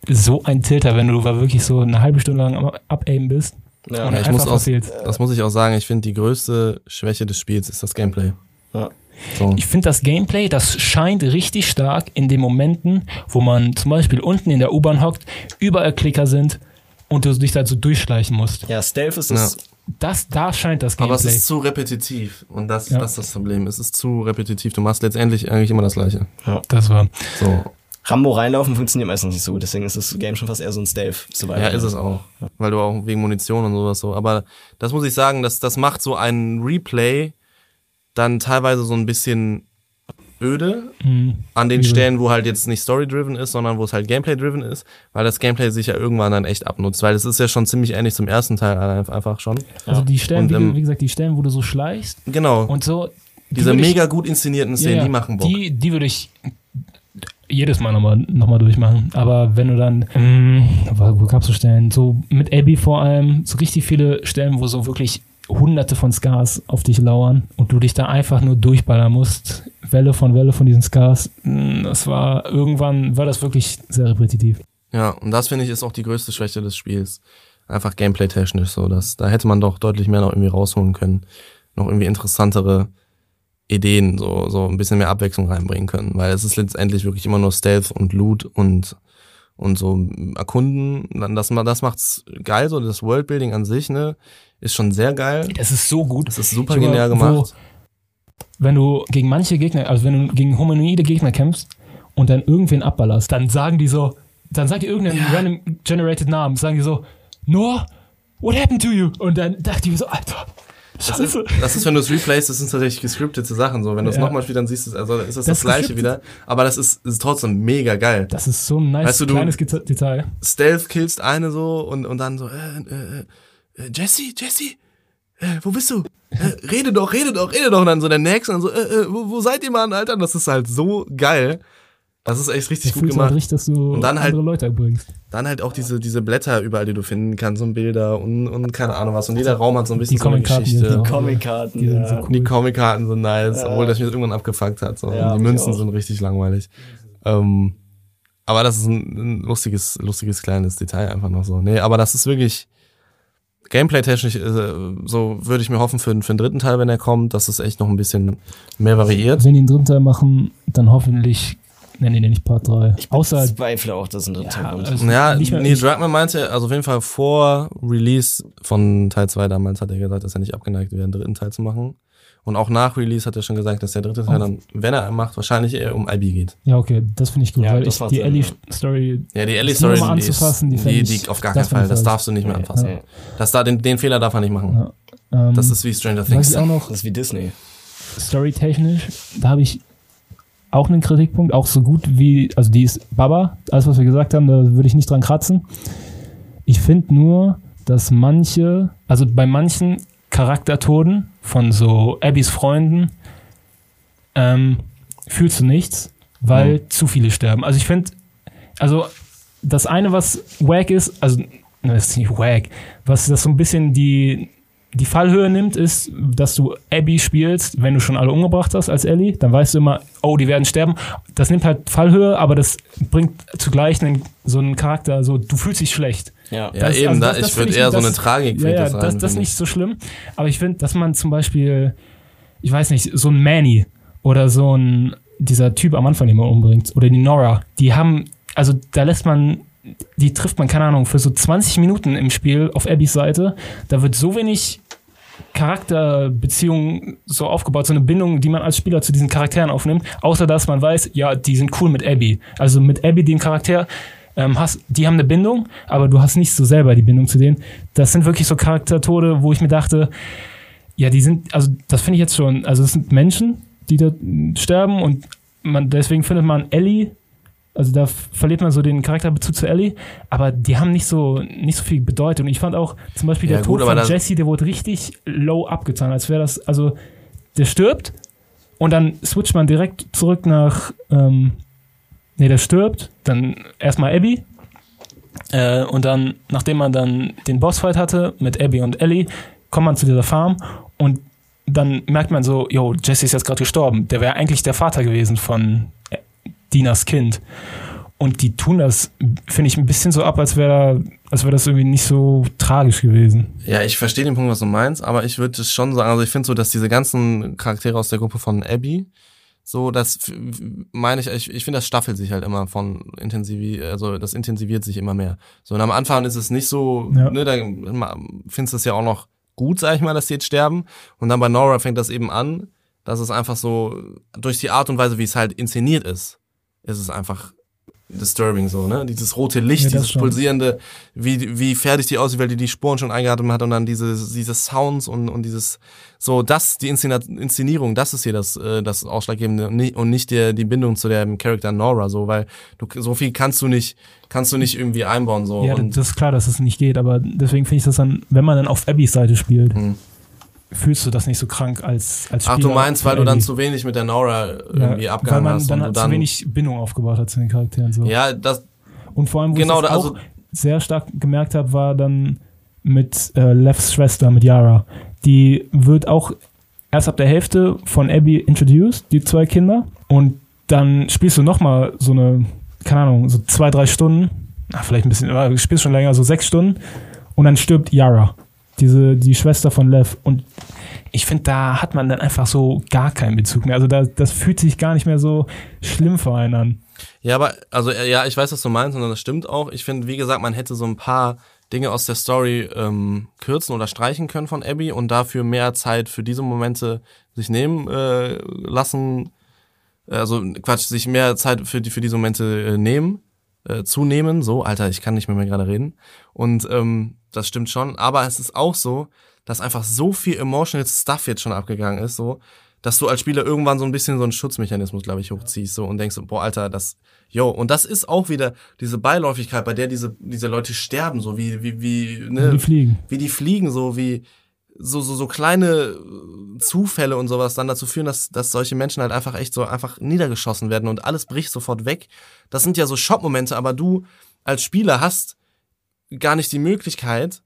so ein Tilter, wenn du da wirklich so eine halbe Stunde lang am Abaimen bist. Ja. und ich einfach muss auch, das muss ich auch sagen, ich finde die größte Schwäche des Spiels ist das Gameplay. Ja. So. Ich finde das Gameplay, das scheint richtig stark in den Momenten, wo man zum Beispiel unten in der U-Bahn hockt, überall Klicker sind und du dich da so durchschleichen musst. Ja, Stealth ist das. Das, da scheint das Aber Gameplay. es ist zu repetitiv und das, Ja. das ist das Problem. Es ist zu repetitiv. Du machst letztendlich eigentlich immer das Gleiche. das war. So. Rambo reinlaufen funktioniert meistens nicht so gut, deswegen ist das Game schon fast eher so ein Stealth. Survival. Ja, ist es auch. Weil du auch wegen Munition und sowas so. Aber das muss ich sagen, das, das macht so ein Replay dann teilweise so ein bisschen öde Mhm. an den. Stellen, wo halt jetzt nicht story-driven ist, sondern wo es halt Gameplay-driven ist, weil das Gameplay sich ja irgendwann dann echt abnutzt, weil es ist ja schon ziemlich ähnlich zum ersten Teil einfach schon. Also die Stellen, Und, wie, ähm, wie gesagt, die Stellen, wo du so schleichst Genau. und so. die Diese würd ich- mega gut inszenierten Szenen, Ja, ja. die machen Bock. Die, die würde ich jedes Mal nochmal noch mal durchmachen. Aber wenn du dann, ähm, wo wo gab's so Stellen? So mit Abby vor allem, so richtig viele Stellen, wo so wirklich hunderte von Scars auf dich lauern und du dich da einfach nur durchballern musst. Welle von Welle von diesen Scars. Mm, Das war, irgendwann war das wirklich sehr repetitiv. Ja, und das finde ich ist auch die größte Schwäche des Spiels. Einfach gameplay-technisch so. Dass, da hätte man doch deutlich mehr noch irgendwie rausholen können. Noch irgendwie interessantere Ideen, so, so ein bisschen mehr Abwechslung reinbringen können. Weil es ist letztendlich wirklich immer nur Stealth und Loot und, und so erkunden. Dann, das, das macht's geil, so das Worldbuilding an sich, ne, ist schon sehr geil. Das ist so gut. Das ist super Sogar, genial wo- gemacht. wenn du gegen manche Gegner, also wenn du gegen humanoide Gegner kämpfst und dann irgendwen abballerst, dann sagen die so, dann sagt ihr irgendeinen random generated Namen, sagen die so, Noah, what happened to you? Und dann dachte ich mir so, Alter, Das ist, das ist, wenn du es replayst, das sind tatsächlich gescriptete Sachen. So, wenn du es Ja. nochmal spielst, dann siehst du es, also ist das das, Das gleiche wieder. Aber das ist, ist trotzdem mega geil. Das ist so ein nice Weißt du, du- kleines Detail. Stealth killst eine so und, und dann so, äh, äh, äh, Jesse, Jesse, äh, wo bist du? Äh, rede doch, rede doch, rede doch. Und dann so der Nächste und dann so, äh, äh, wo, wo seid ihr, Mann, Alter? Und das ist halt so geil. Das ist echt richtig Du gut gemacht. richtig, dass du Und dann halt- Leute erbringst. Dann halt auch diese, diese Blätter überall, die du finden kannst und Bilder und, und keine Ahnung was. Und jeder Raum hat so ein bisschen Die so eine Comic-Karten, die Geschichte. sind auch- Comic-Karten. Die sind ja. so cool. Die Comic-Karten sind nice, obwohl das mich irgendwann abgefuckt hat. So. Ja, und die Münzen sind richtig langweilig. Ähm, aber das ist ein, ein lustiges, lustiges kleines Detail einfach noch so. Nee, aber das ist wirklich Gameplay-technisch, äh, so würde ich mir hoffen für, für den dritten Teil, wenn er kommt, dass es echt noch ein bisschen mehr variiert. Wenn die einen dritten Teil machen, dann hoffentlich nennen die den nicht Part 3. Ich Außer zweifle auch, dass ein dritter Teil kommt. also Ja, nicht mehr, nee, Dragman meinte, also auf jeden Fall vor Release von Teil 2 damals hat er gesagt, dass er nicht abgeneigt wäre, einen dritten Teil zu machen. Und auch nach Release hat er schon gesagt, dass der dritte Teil dann, wenn er einen macht, wahrscheinlich eher um IB geht. ja, okay, das finde ich gut, Ja, weil ich die Ellie-Story Ja, die Ellie-Story, anzufassen, die die, die, auf gar das keinen Fall, das darfst du nicht mehr Nee, anfassen. nee. Das da, den, den Fehler darf er nicht machen. Ja. Ähm, Das ist wie Stranger was Things. auch noch Das ist wie Disney. storytechnisch, da habe ich auch einen Kritikpunkt, auch so gut wie, also die ist Baba, alles was wir gesagt haben, da würde ich nicht dran kratzen. Ich finde nur, dass manche, also bei manchen Charaktertoden von so Abbys Freunden ähm, fühlst du nichts, weil zu viele sterben. Also ich finde, also das eine, was wack ist, also ne, das ist nicht wack, was das so ein bisschen die, die Fallhöhe nimmt, ist, dass du Abby spielst, wenn du schon alle umgebracht hast als Ellie, dann weißt du immer, oh, die werden sterben. Das nimmt halt Fallhöhe, aber das bringt zugleich einen, so einen Charakter, so du fühlst dich schlecht. Ja. Ja, Das- eben, also da, das- das ich würde eher so das- eine Tragik Ja, ja, das das, das ist nicht ich. so schlimm. Aber ich finde, dass man zum Beispiel, ich weiß nicht, so ein Manny oder so ein, dieser Typ am Anfang, den man umbringt, oder die Nora, die haben, also da lässt man, die trifft man, keine Ahnung, für so 20 Minuten im Spiel auf Abbys Seite. Da wird so wenig Charakterbeziehungen so aufgebaut, so eine Bindung, die man als Spieler zu diesen Charakteren aufnimmt, außer dass man weiß, ja, die sind cool mit Abby. Also mit Abby, dem Charakter, ähm, hast, die haben eine Bindung, aber du hast nicht so selber die Bindung zu denen. Das sind wirklich so Charaktertode, wo ich mir dachte, ja, die sind, also das finde ich jetzt schon, also es sind Menschen, die da sterben und man, deswegen findet man Ellie, also da verliert man so den Charakterbezug zu Ellie, aber die haben nicht so, nicht so viel Bedeutung. Und ich fand auch zum Beispiel Ja, der gut, Tod von Jesse, der wurde richtig low abgetan, als wäre das, also der stirbt und dann switcht man direkt zurück nach, ähm, nee, der stirbt, dann erstmal Abby äh, und dann, nachdem man dann den Bossfight hatte mit Abby und Ellie, kommt man zu dieser Farm und dann merkt man so, yo, Jesse ist jetzt gerade gestorben. Der wäre eigentlich der Vater gewesen von Dinas Kind. Und die tun das, finde ich, ein bisschen so ab, als wäre als wäre das irgendwie nicht so tragisch gewesen. Ja, ich verstehe den Punkt, was du meinst, aber ich würde schon sagen, also ich finde so, dass diese ganzen Charaktere aus der Gruppe von Abby, so, das meine ich, ich, ich finde, das staffelt sich halt immer von intensiv, also das intensiviert sich immer mehr. So, und am Anfang ist es nicht so, Ja. ne, da findest du es ja auch noch gut, sag ich mal, dass die jetzt sterben. Und dann bei Nora fängt das eben an, dass es einfach so, durch die Art und Weise, wie es halt inszeniert ist, ist es einfach disturbing so, ne? Dieses rote Licht, Ja, das dieses schon. pulsierende, wie, wie fertig die aussieht, weil die die Spuren schon eingeatmet hat und dann diese, diese Sounds und, und dieses, so, das, die Inszenierung, das ist hier das, äh, das Ausschlaggebende und nicht, und nicht der, die Bindung zu dem Charakter Nora, so, weil du, so viel kannst du nicht, kannst du nicht irgendwie einbauen, so. ja, und, das ist klar, dass es nicht geht, aber deswegen finde ich das dann, wenn man dann auf Abbys Seite spielt, Hm. Fühlst du das nicht so krank als, als ach, Spieler. du meinst, weil du dann zu wenig mit der Nora irgendwie ja, abgehangen weil man hast dann, und du dann, zu wenig Bindung aufgebaut hat zu den Charakteren. So. ja, das, Und vor allem, wo Genau, ich das da- auch also- sehr stark gemerkt habe, war dann mit äh, Levs Schwester, mit Yara. Die wird auch erst ab der Hälfte von Abby introduced, die zwei Kinder. Und dann spielst du nochmal so eine, keine Ahnung, so zwei, drei Stunden. Na, vielleicht ein bisschen, aber du spielst schon länger, so sechs Stunden. Und dann stirbt Yara, diese, die Schwester von Lev. Und ich finde, da hat man dann einfach so gar keinen Bezug mehr. Also da, das fühlt sich gar nicht mehr so schlimm für einen an. Ja, aber, also, äh, ja, ich weiß, was du meinst und das stimmt auch. Ich finde, wie gesagt, man hätte so ein paar Dinge aus der Story ähm, kürzen oder streichen können von Abby und dafür mehr Zeit für diese Momente sich nehmen äh, lassen. Also, Quatsch, sich mehr Zeit für, die, für diese Momente äh, nehmen, äh, zunehmen. So, Alter, ich kann nicht mehr, mehr gerade reden. Und ähm, das stimmt schon. Aber es ist auch so, dass einfach so viel emotional Stuff jetzt schon abgegangen ist, so, dass du als Spieler irgendwann so ein bisschen so einen Schutzmechanismus, glaube ich, hochziehst so und denkst, boah, Alter, das, yo, und das ist auch wieder diese Beiläufigkeit, bei der diese, diese Leute sterben, so wie, wie, wie, ne, Die fliegen. wie die fliegen, so wie so, so, so kleine äh, Zufälle und sowas dann dazu führen, dass, dass solche Menschen halt einfach echt so einfach niedergeschossen werden und alles bricht sofort weg. Das sind ja so Schockmomente, aber du als Spieler hast gar nicht die Möglichkeit,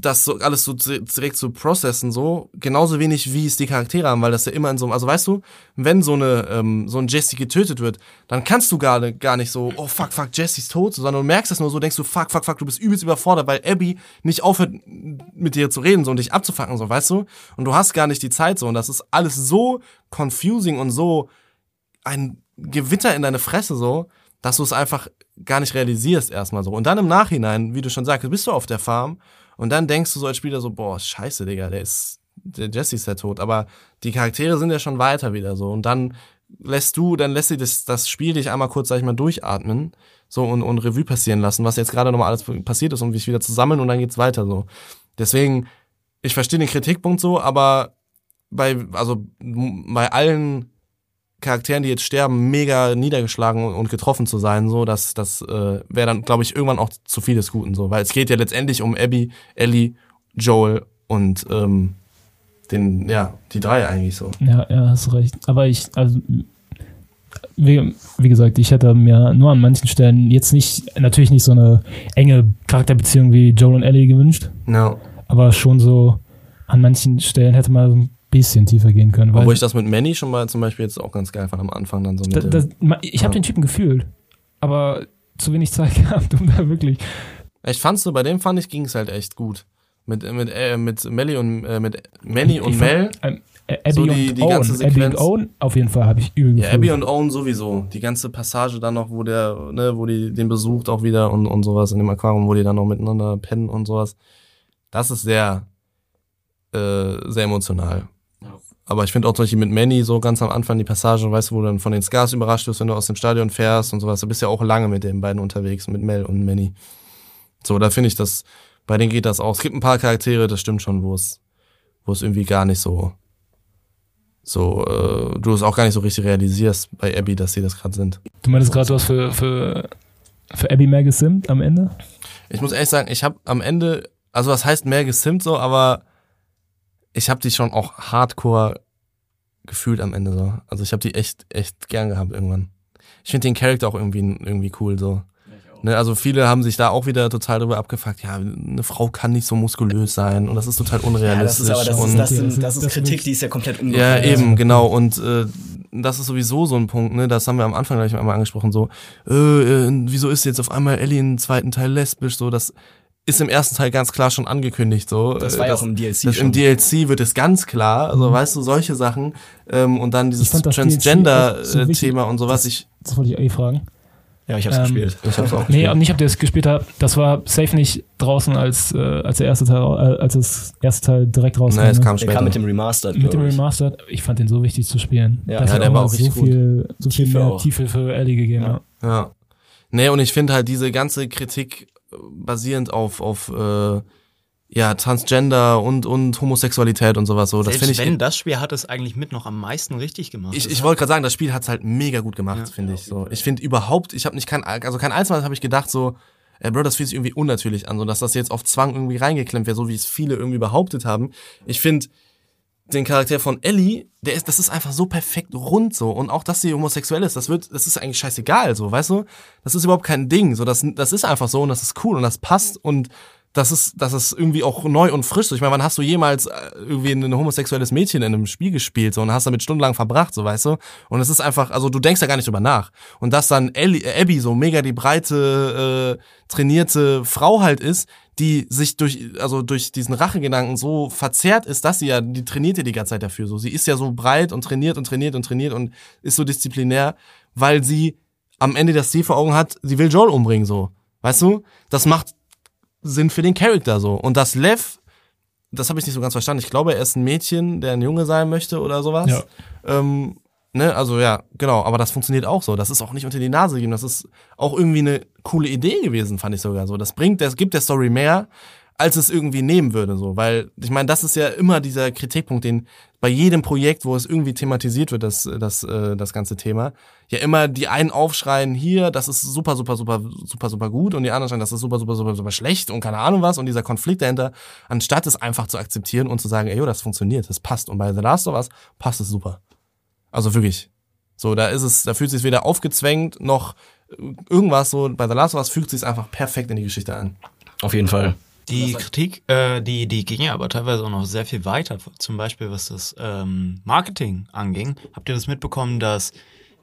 das so alles so di- direkt zu processen, so genauso wenig wie es die Charaktere haben, weil das ja immer in so einem, also weißt du, wenn so eine ähm, so ein Jesse getötet wird, dann kannst du gar, gar nicht so, oh fuck fuck Jesse ist tot, sondern du merkst es nur so, denkst du fuck fuck fuck, du bist übelst überfordert, weil Abby nicht aufhört mit dir zu reden so und dich abzufacken so, weißt du, und du hast gar nicht die Zeit so und das ist alles so confusing und so ein Gewitter in deine Fresse so, dass du es einfach gar nicht realisierst erstmal so. Und dann im Nachhinein, wie du schon sagst, bist du auf der Farm und dann denkst du so als Spieler so, boah, scheiße, Digga, der ist, der Jesse ist ja tot. Aber die Charaktere sind ja schon weiter wieder so. Und dann lässt du, dann lässt sie das, das Spiel dich einmal kurz, sag ich mal, durchatmen, so und, und Revue passieren lassen, was jetzt gerade nochmal alles passiert ist, um dich wieder zu sammeln und dann geht's weiter so. Deswegen, ich verstehe den Kritikpunkt so, aber bei, also bei allen Charakteren, die jetzt sterben, mega niedergeschlagen und- getroffen zu sein, so, das, das äh, wäre dann, glaube ich, irgendwann auch zu viel des Guten, so, weil es geht ja letztendlich um Abby, Ellie, Joel und ähm, den, ja, die drei eigentlich so. Ja, ja, hast recht. Aber ich, also, wie, wie gesagt, ich hätte mir nur an manchen Stellen jetzt nicht, natürlich nicht so eine enge Charakterbeziehung wie Joel und Ellie gewünscht, Ja. aber schon so an manchen Stellen hätte man bisschen tiefer gehen können. Obwohl ich das mit Manny schon mal zum Beispiel jetzt auch ganz geil fand am Anfang dann so mit da, dem- das, ma- ich habe Ja. den Typen gefühlt, aber zu wenig Zeit gehabt, um da wirklich. Ich fand's so, bei dem fand ich, ging's halt echt gut. Mit, mit, äh, mit Melly und, äh, mit Manny und ich Mel. Fand, ähm, äh, Abby So die- und die Owen. ganze Abby und Sequenz. Owen, auf jeden Fall habe ich übel Ja, gefühlt. Abby und Owen sowieso. Die ganze Passage dann noch, wo der, ne, wo die den besucht auch wieder und, und sowas in dem Aquarium, wo die dann noch miteinander pennen und sowas. Das ist sehr, äh, sehr emotional. Aber ich finde auch zum Beispiel mit Manny so ganz am Anfang die Passage, weißt du, wo du dann von den Scars überrascht wirst, wenn du aus dem Stadion fährst und sowas. Du bist ja auch lange mit den beiden unterwegs, mit Mel und Manny. So, da finde ich das, bei denen geht das auch. Es gibt ein paar Charaktere, das stimmt schon, wo es, wo es irgendwie gar nicht so, so, äh, du es auch gar nicht so richtig realisierst bei Abby, dass sie das gerade sind. Du meinst gerade, du hast für, für, für Abby mehr gesimmt am Ende? Ich muss ehrlich sagen, ich habe am Ende, also was heißt mehr gesimmt so, aber ich habe die schon auch hardcore gefühlt am Ende so. Also ich habe die echt, echt gern gehabt irgendwann. Ich finde den Charakter auch irgendwie, irgendwie cool so. Ne, also viele haben sich da auch wieder total drüber abgefuckt, ja, eine Frau kann nicht so muskulös sein und das ist total Ja, das unrealistisch. ist aber das ist, das, Ja, sind, das ist- Kritik, die ist ja komplett Ja, unbegründet. eben, genau. Und äh, das ist sowieso so ein Punkt, ne? Das haben wir am Anfang gleich einmal angesprochen, so, äh, äh, wieso ist jetzt auf einmal Ellie im zweiten Teil lesbisch? So, das ist im ersten Teil ganz klar schon angekündigt. So, Das war Äh, ja auch im DLC das schon. Im DLC wird es ganz klar, also weißt du, solche Sachen ähm, und dann dieses auch so Transgender-Thema wichtig, und sowas. Ich, Das wollte ich eh fragen. Ja, ich hab's Ähm, gespielt. ich hab's auch Nee, gespielt. und ich habe das gespielt habe, das war safe nicht draußen, als, äh, als der erste Teil, äh, als das erste Teil direkt rauskam. Nein, es ne? kam Der später. kam mit dem Remastered, mit dem glaub ich. Remastered. Ich fand den so wichtig zu spielen. Ja. Ja, hat der auch war auch so richtig gut. viel, so viel Tiefe mehr auch. Tiefe für Ellie gegeben. Ja. Ja. Nee, und ich finde halt diese ganze Kritik äh, basierend auf, auf äh, ja, Transgender und, und Homosexualität und sowas so. Das Selbst finde ich. wenn das Spiel hat es eigentlich mit noch am meisten richtig gemacht. Ich, ich hat- wollte gerade sagen, das Spiel hat's halt mega gut gemacht, Ja. finde ich. So, ich finde überhaupt, ich habe nicht kein, also kein einziges Mal habe ich gedacht so, ey Bro, das fühlt sich irgendwie unnatürlich an, so dass das jetzt auf Zwang irgendwie reingeklemmt wäre, so wie es viele irgendwie behauptet haben. Ich finde den Charakter von Ellie, der ist, das ist einfach so perfekt rund so und auch, dass sie homosexuell ist, das wird, das ist eigentlich scheißegal, so, weißt du? Das ist überhaupt kein Ding, so, das, das ist einfach so und das ist cool und das passt und das ist, das ist irgendwie auch neu und frisch. So, Ich meine, wann hast du jemals äh, irgendwie ein homosexuelles Mädchen in einem Spiel gespielt so, und hast damit stundenlang verbracht, so weißt du? Und es ist einfach, also du denkst da gar nicht drüber nach. Und dass dann Ellie, äh, Abby so mega die breite, äh, trainierte Frau halt ist, die sich durch, also durch diesen Rachegedanken so verzerrt ist, dass sie ja, die trainiert ja die ganze Zeit dafür. So, sie ist ja so breit und trainiert und trainiert und trainiert und ist so disziplinär, weil sie am Ende das Ziel vor Augen hat, sie will Joel umbringen, so. Weißt du? Das macht Sinn für den Charakter so. Und das Lev, das habe ich nicht so ganz verstanden. Ich glaube, er ist ein Mädchen, der ein Junge sein möchte oder sowas. Ja. Ähm, ne, also ja, genau, aber das funktioniert auch so. Das ist auch nicht unter die Nase gegeben. Das ist auch irgendwie eine coole Idee gewesen, fand ich sogar so. Das bringt, das gibt der Story mehr, als es irgendwie nehmen würde, so. Weil, ich meine, das ist ja immer dieser Kritikpunkt, den bei jedem Projekt, wo es irgendwie thematisiert wird, das, das, äh, das ganze Thema, ja immer die einen aufschreien, hier, das ist super, super, super, super, super gut und die anderen schreien, das ist super, super, super, super schlecht und keine Ahnung was und dieser Konflikt dahinter, anstatt es einfach zu akzeptieren und zu sagen, ey, jo, das funktioniert, das passt und bei The Last of Us passt es super. Also wirklich. So, da ist es, da fühlt es sich weder aufgezwängt noch irgendwas so. Bei The Last of Us fügt es sich einfach perfekt in die Geschichte ein. Auf jeden Fall. Die Kritik, äh, die, die ging ja aber teilweise auch noch sehr viel weiter. Zum Beispiel, was das ähm, Marketing anging. Habt ihr das mitbekommen, dass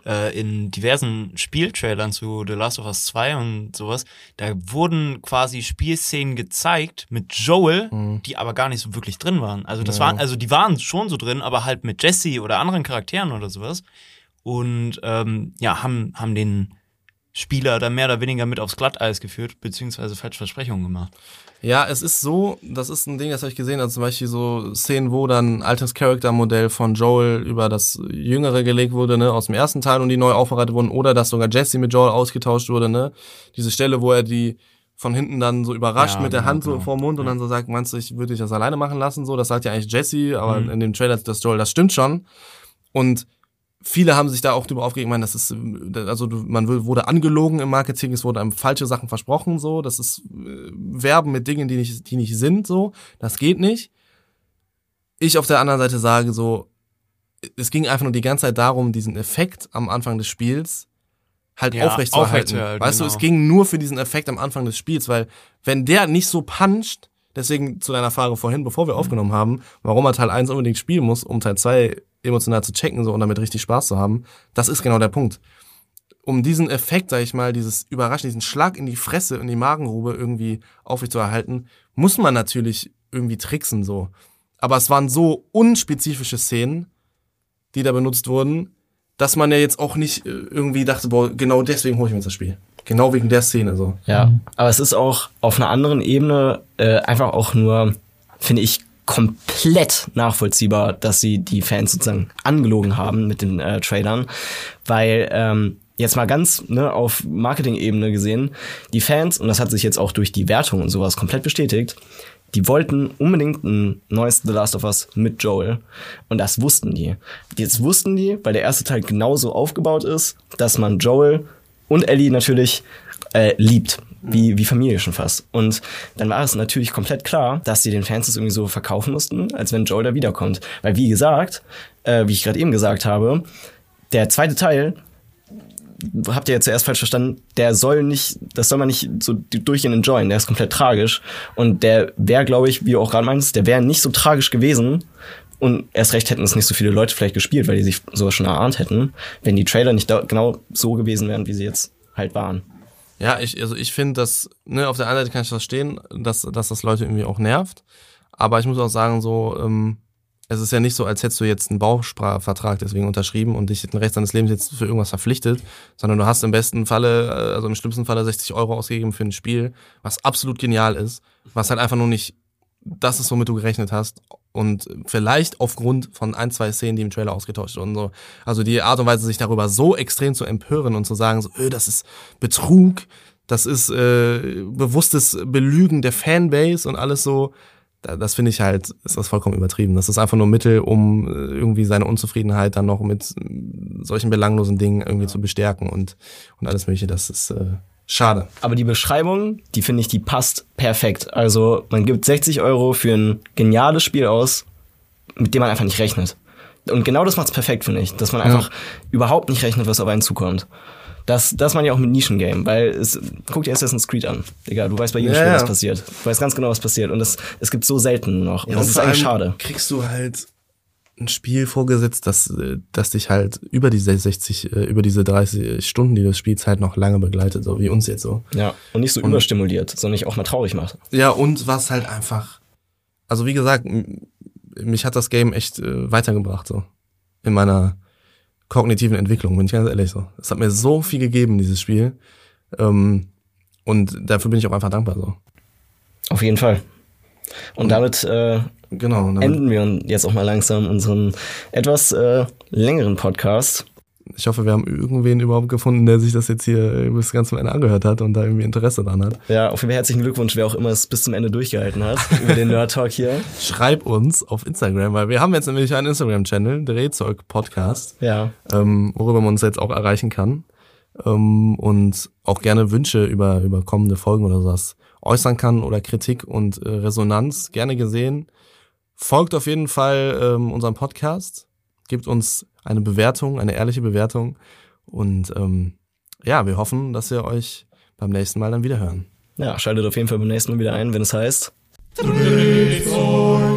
äh, in diversen Spieltrailern zu The Last of Us 2 und sowas, da wurden quasi Spielszenen gezeigt mit Joel, die aber gar nicht so wirklich drin waren. Also das waren, also die waren schon so drin, aber halt mit Jesse oder anderen Charakteren oder sowas. Und ähm, ja, haben, haben den Spieler da mehr oder weniger mit aufs Glatteis geführt, beziehungsweise falsche Versprechungen gemacht. Ja, es ist so, das ist ein Ding, das habe ich gesehen, also zum Beispiel so Szenen, wo dann ein altes Charaktermodell von Joel über das Jüngere gelegt wurde, ne, aus dem ersten Teil und die neu aufbereitet wurden, oder dass sogar Jesse mit Joel ausgetauscht wurde, ne. Diese Stelle, wo er die von hinten dann so überrascht Ja, mit der genau, Hand so genau. vorm Mund und dann so sagt, meinst du, ich würde dich das alleine machen lassen, so, das sagt ja eigentlich Jesse, aber Mhm. in dem Trailer ist das Joel, das stimmt schon. Und viele haben sich da auch drüber aufgeregt, ich meine, das ist, also du- man wurde angelogen im Marketing, es wurde einem falsche Sachen versprochen, so, das ist äh, Werben mit Dingen, die nicht, die nicht sind, so, das geht nicht. Ich auf der anderen Seite sage so, es ging einfach nur die ganze Zeit darum, diesen Effekt am Anfang des Spiels halt Ja, aufrechtzuerhalten. aufrechtzuerhalten, Weißt du, genau. es ging nur für diesen Effekt am Anfang des Spiels, weil wenn der nicht so puncht, deswegen zu deiner Frage vorhin, bevor wir aufgenommen haben, warum er Teil 1 unbedingt spielen muss, um Teil 2 emotional zu checken so und damit richtig Spaß zu haben, das ist genau der Punkt. Um diesen Effekt, sag ich mal, dieses Überraschen, diesen Schlag in die Fresse, in die Magengrube irgendwie aufrechtzuerhalten, muss man natürlich irgendwie tricksen so. Aber es waren so unspezifische Szenen, die da benutzt wurden, dass man ja jetzt auch nicht äh, irgendwie dachte, boah, genau deswegen hole ich mir jetzt das Spiel. Genau wegen der Szene so. Ja, aber es ist auch auf einer anderen Ebene äh, einfach auch nur, finde ich, komplett nachvollziehbar, dass sie die Fans sozusagen angelogen haben mit den äh, Trailern, weil ähm, jetzt mal ganz ne, auf Marketing-Ebene gesehen, die Fans, und das hat sich jetzt auch durch die Wertung und sowas komplett bestätigt, die wollten unbedingt ein neues The Last of Us mit Joel. Und das wussten die. Jetzt wussten die, weil der erste Teil genauso aufgebaut ist, dass man Joel und Ellie natürlich äh, liebt. Wie, wie Familie schon fast. Und dann war es natürlich komplett klar, dass sie den Fans das irgendwie so verkaufen mussten, als wenn Joel da wiederkommt. Weil wie gesagt, äh, wie ich gerade eben gesagt habe, der zweite Teil habt ihr ja zuerst falsch verstanden, der soll nicht, das soll man nicht so durchgehend enjoyen, der ist komplett tragisch. Und der wäre, glaube ich, wie du auch gerade meinst, der wäre nicht so tragisch gewesen, Und erst recht hätten es nicht so viele Leute vielleicht gespielt, weil die sich sowas schon erahnt hätten, wenn die Trailer nicht genau so gewesen wären, wie sie jetzt halt waren. Ja, ich, also ich finde, dass, ne, auf der einen Seite kann ich verstehen, dass, dass das Leute irgendwie auch nervt. Aber ich muss auch sagen, so, ähm, es ist ja nicht so, als hättest du jetzt einen Bausparvertrag deswegen unterschrieben und dich den Rest deines Lebens jetzt für irgendwas verpflichtet, sondern du hast im besten Falle, äh, also im schlimmsten Falle 60 Euro ausgegeben für ein Spiel, was absolut genial ist, was halt einfach nur nicht das ist, womit du gerechnet hast. Und vielleicht aufgrund von ein, zwei Szenen, die im Trailer ausgetauscht wurden. So. Also die Art und Weise, sich darüber so extrem zu empören und zu sagen, so, öh, das ist Betrug, das ist äh, bewusstes Belügen der Fanbase und alles so das finde ich halt, ist das vollkommen übertrieben. Das ist einfach nur Mittel, um äh, irgendwie seine Unzufriedenheit dann noch mit solchen belanglosen Dingen irgendwie zu bestärken und, und alles mögliche. Das ist äh, schade. Aber die Beschreibung, die finde ich, die passt perfekt. Also man gibt 60 Euro für ein geniales Spiel aus, mit dem man einfach nicht rechnet. Und genau das macht's perfekt, finde ich. Dass man einfach ja. überhaupt nicht rechnet, was auf einen zukommt. Das, das man ja auch mit Nischengame, weil es, guck dir Assassin's Creed an. Digga, du weißt bei jedem ja, Spiel, was passiert. Du weißt ganz genau, was passiert. Und das, es gibt so selten noch. Und ja, das ist eigentlich schade. Kriegst du halt ein Spiel vorgesetzt, das, das dich halt über diese 60, äh, über diese 30 Stunden, die du spielst, halt noch lange begleitet, so wie uns jetzt so. Ja, und nicht so und, überstimuliert, sondern nicht auch mal traurig macht. Ja, und was halt einfach, also wie gesagt, mich hat das Game echt äh, weitergebracht, so. In meiner, kognitiven Entwicklung, bin ich ganz ehrlich so. Es hat mir so viel gegeben, dieses Spiel. Ähm, und dafür bin ich auch einfach dankbar so. Auf jeden Fall. Und damit, äh, genau, enden wir jetzt auch mal langsam unseren etwas äh, längeren Podcast. Ich hoffe, wir haben irgendwen überhaupt gefunden, der sich das jetzt hier bis ganz zum Ende angehört hat und da irgendwie Interesse dran hat. Ja, auf jeden Fall herzlichen Glückwunsch, wer auch immer es bis zum Ende durchgehalten hat über den Nerd Talk hier. Schreib uns auf Instagram, weil wir haben jetzt nämlich einen Instagram-Channel, Drehzeug Podcast, ja. ähm, worüber man uns jetzt auch erreichen kann ähm, und auch gerne Wünsche über über kommende Folgen oder sowas äußern kann oder Kritik und äh, Resonanz gerne gesehen. Folgt auf jeden Fall ähm, unserem Podcast, gibt uns eine Bewertung, eine ehrliche Bewertung. Und ähm, ja, wir hoffen, dass wir euch beim nächsten Mal dann wieder hören. Ja, schaltet auf jeden Fall beim nächsten Mal wieder ein, wenn es heißt. Drehzeug.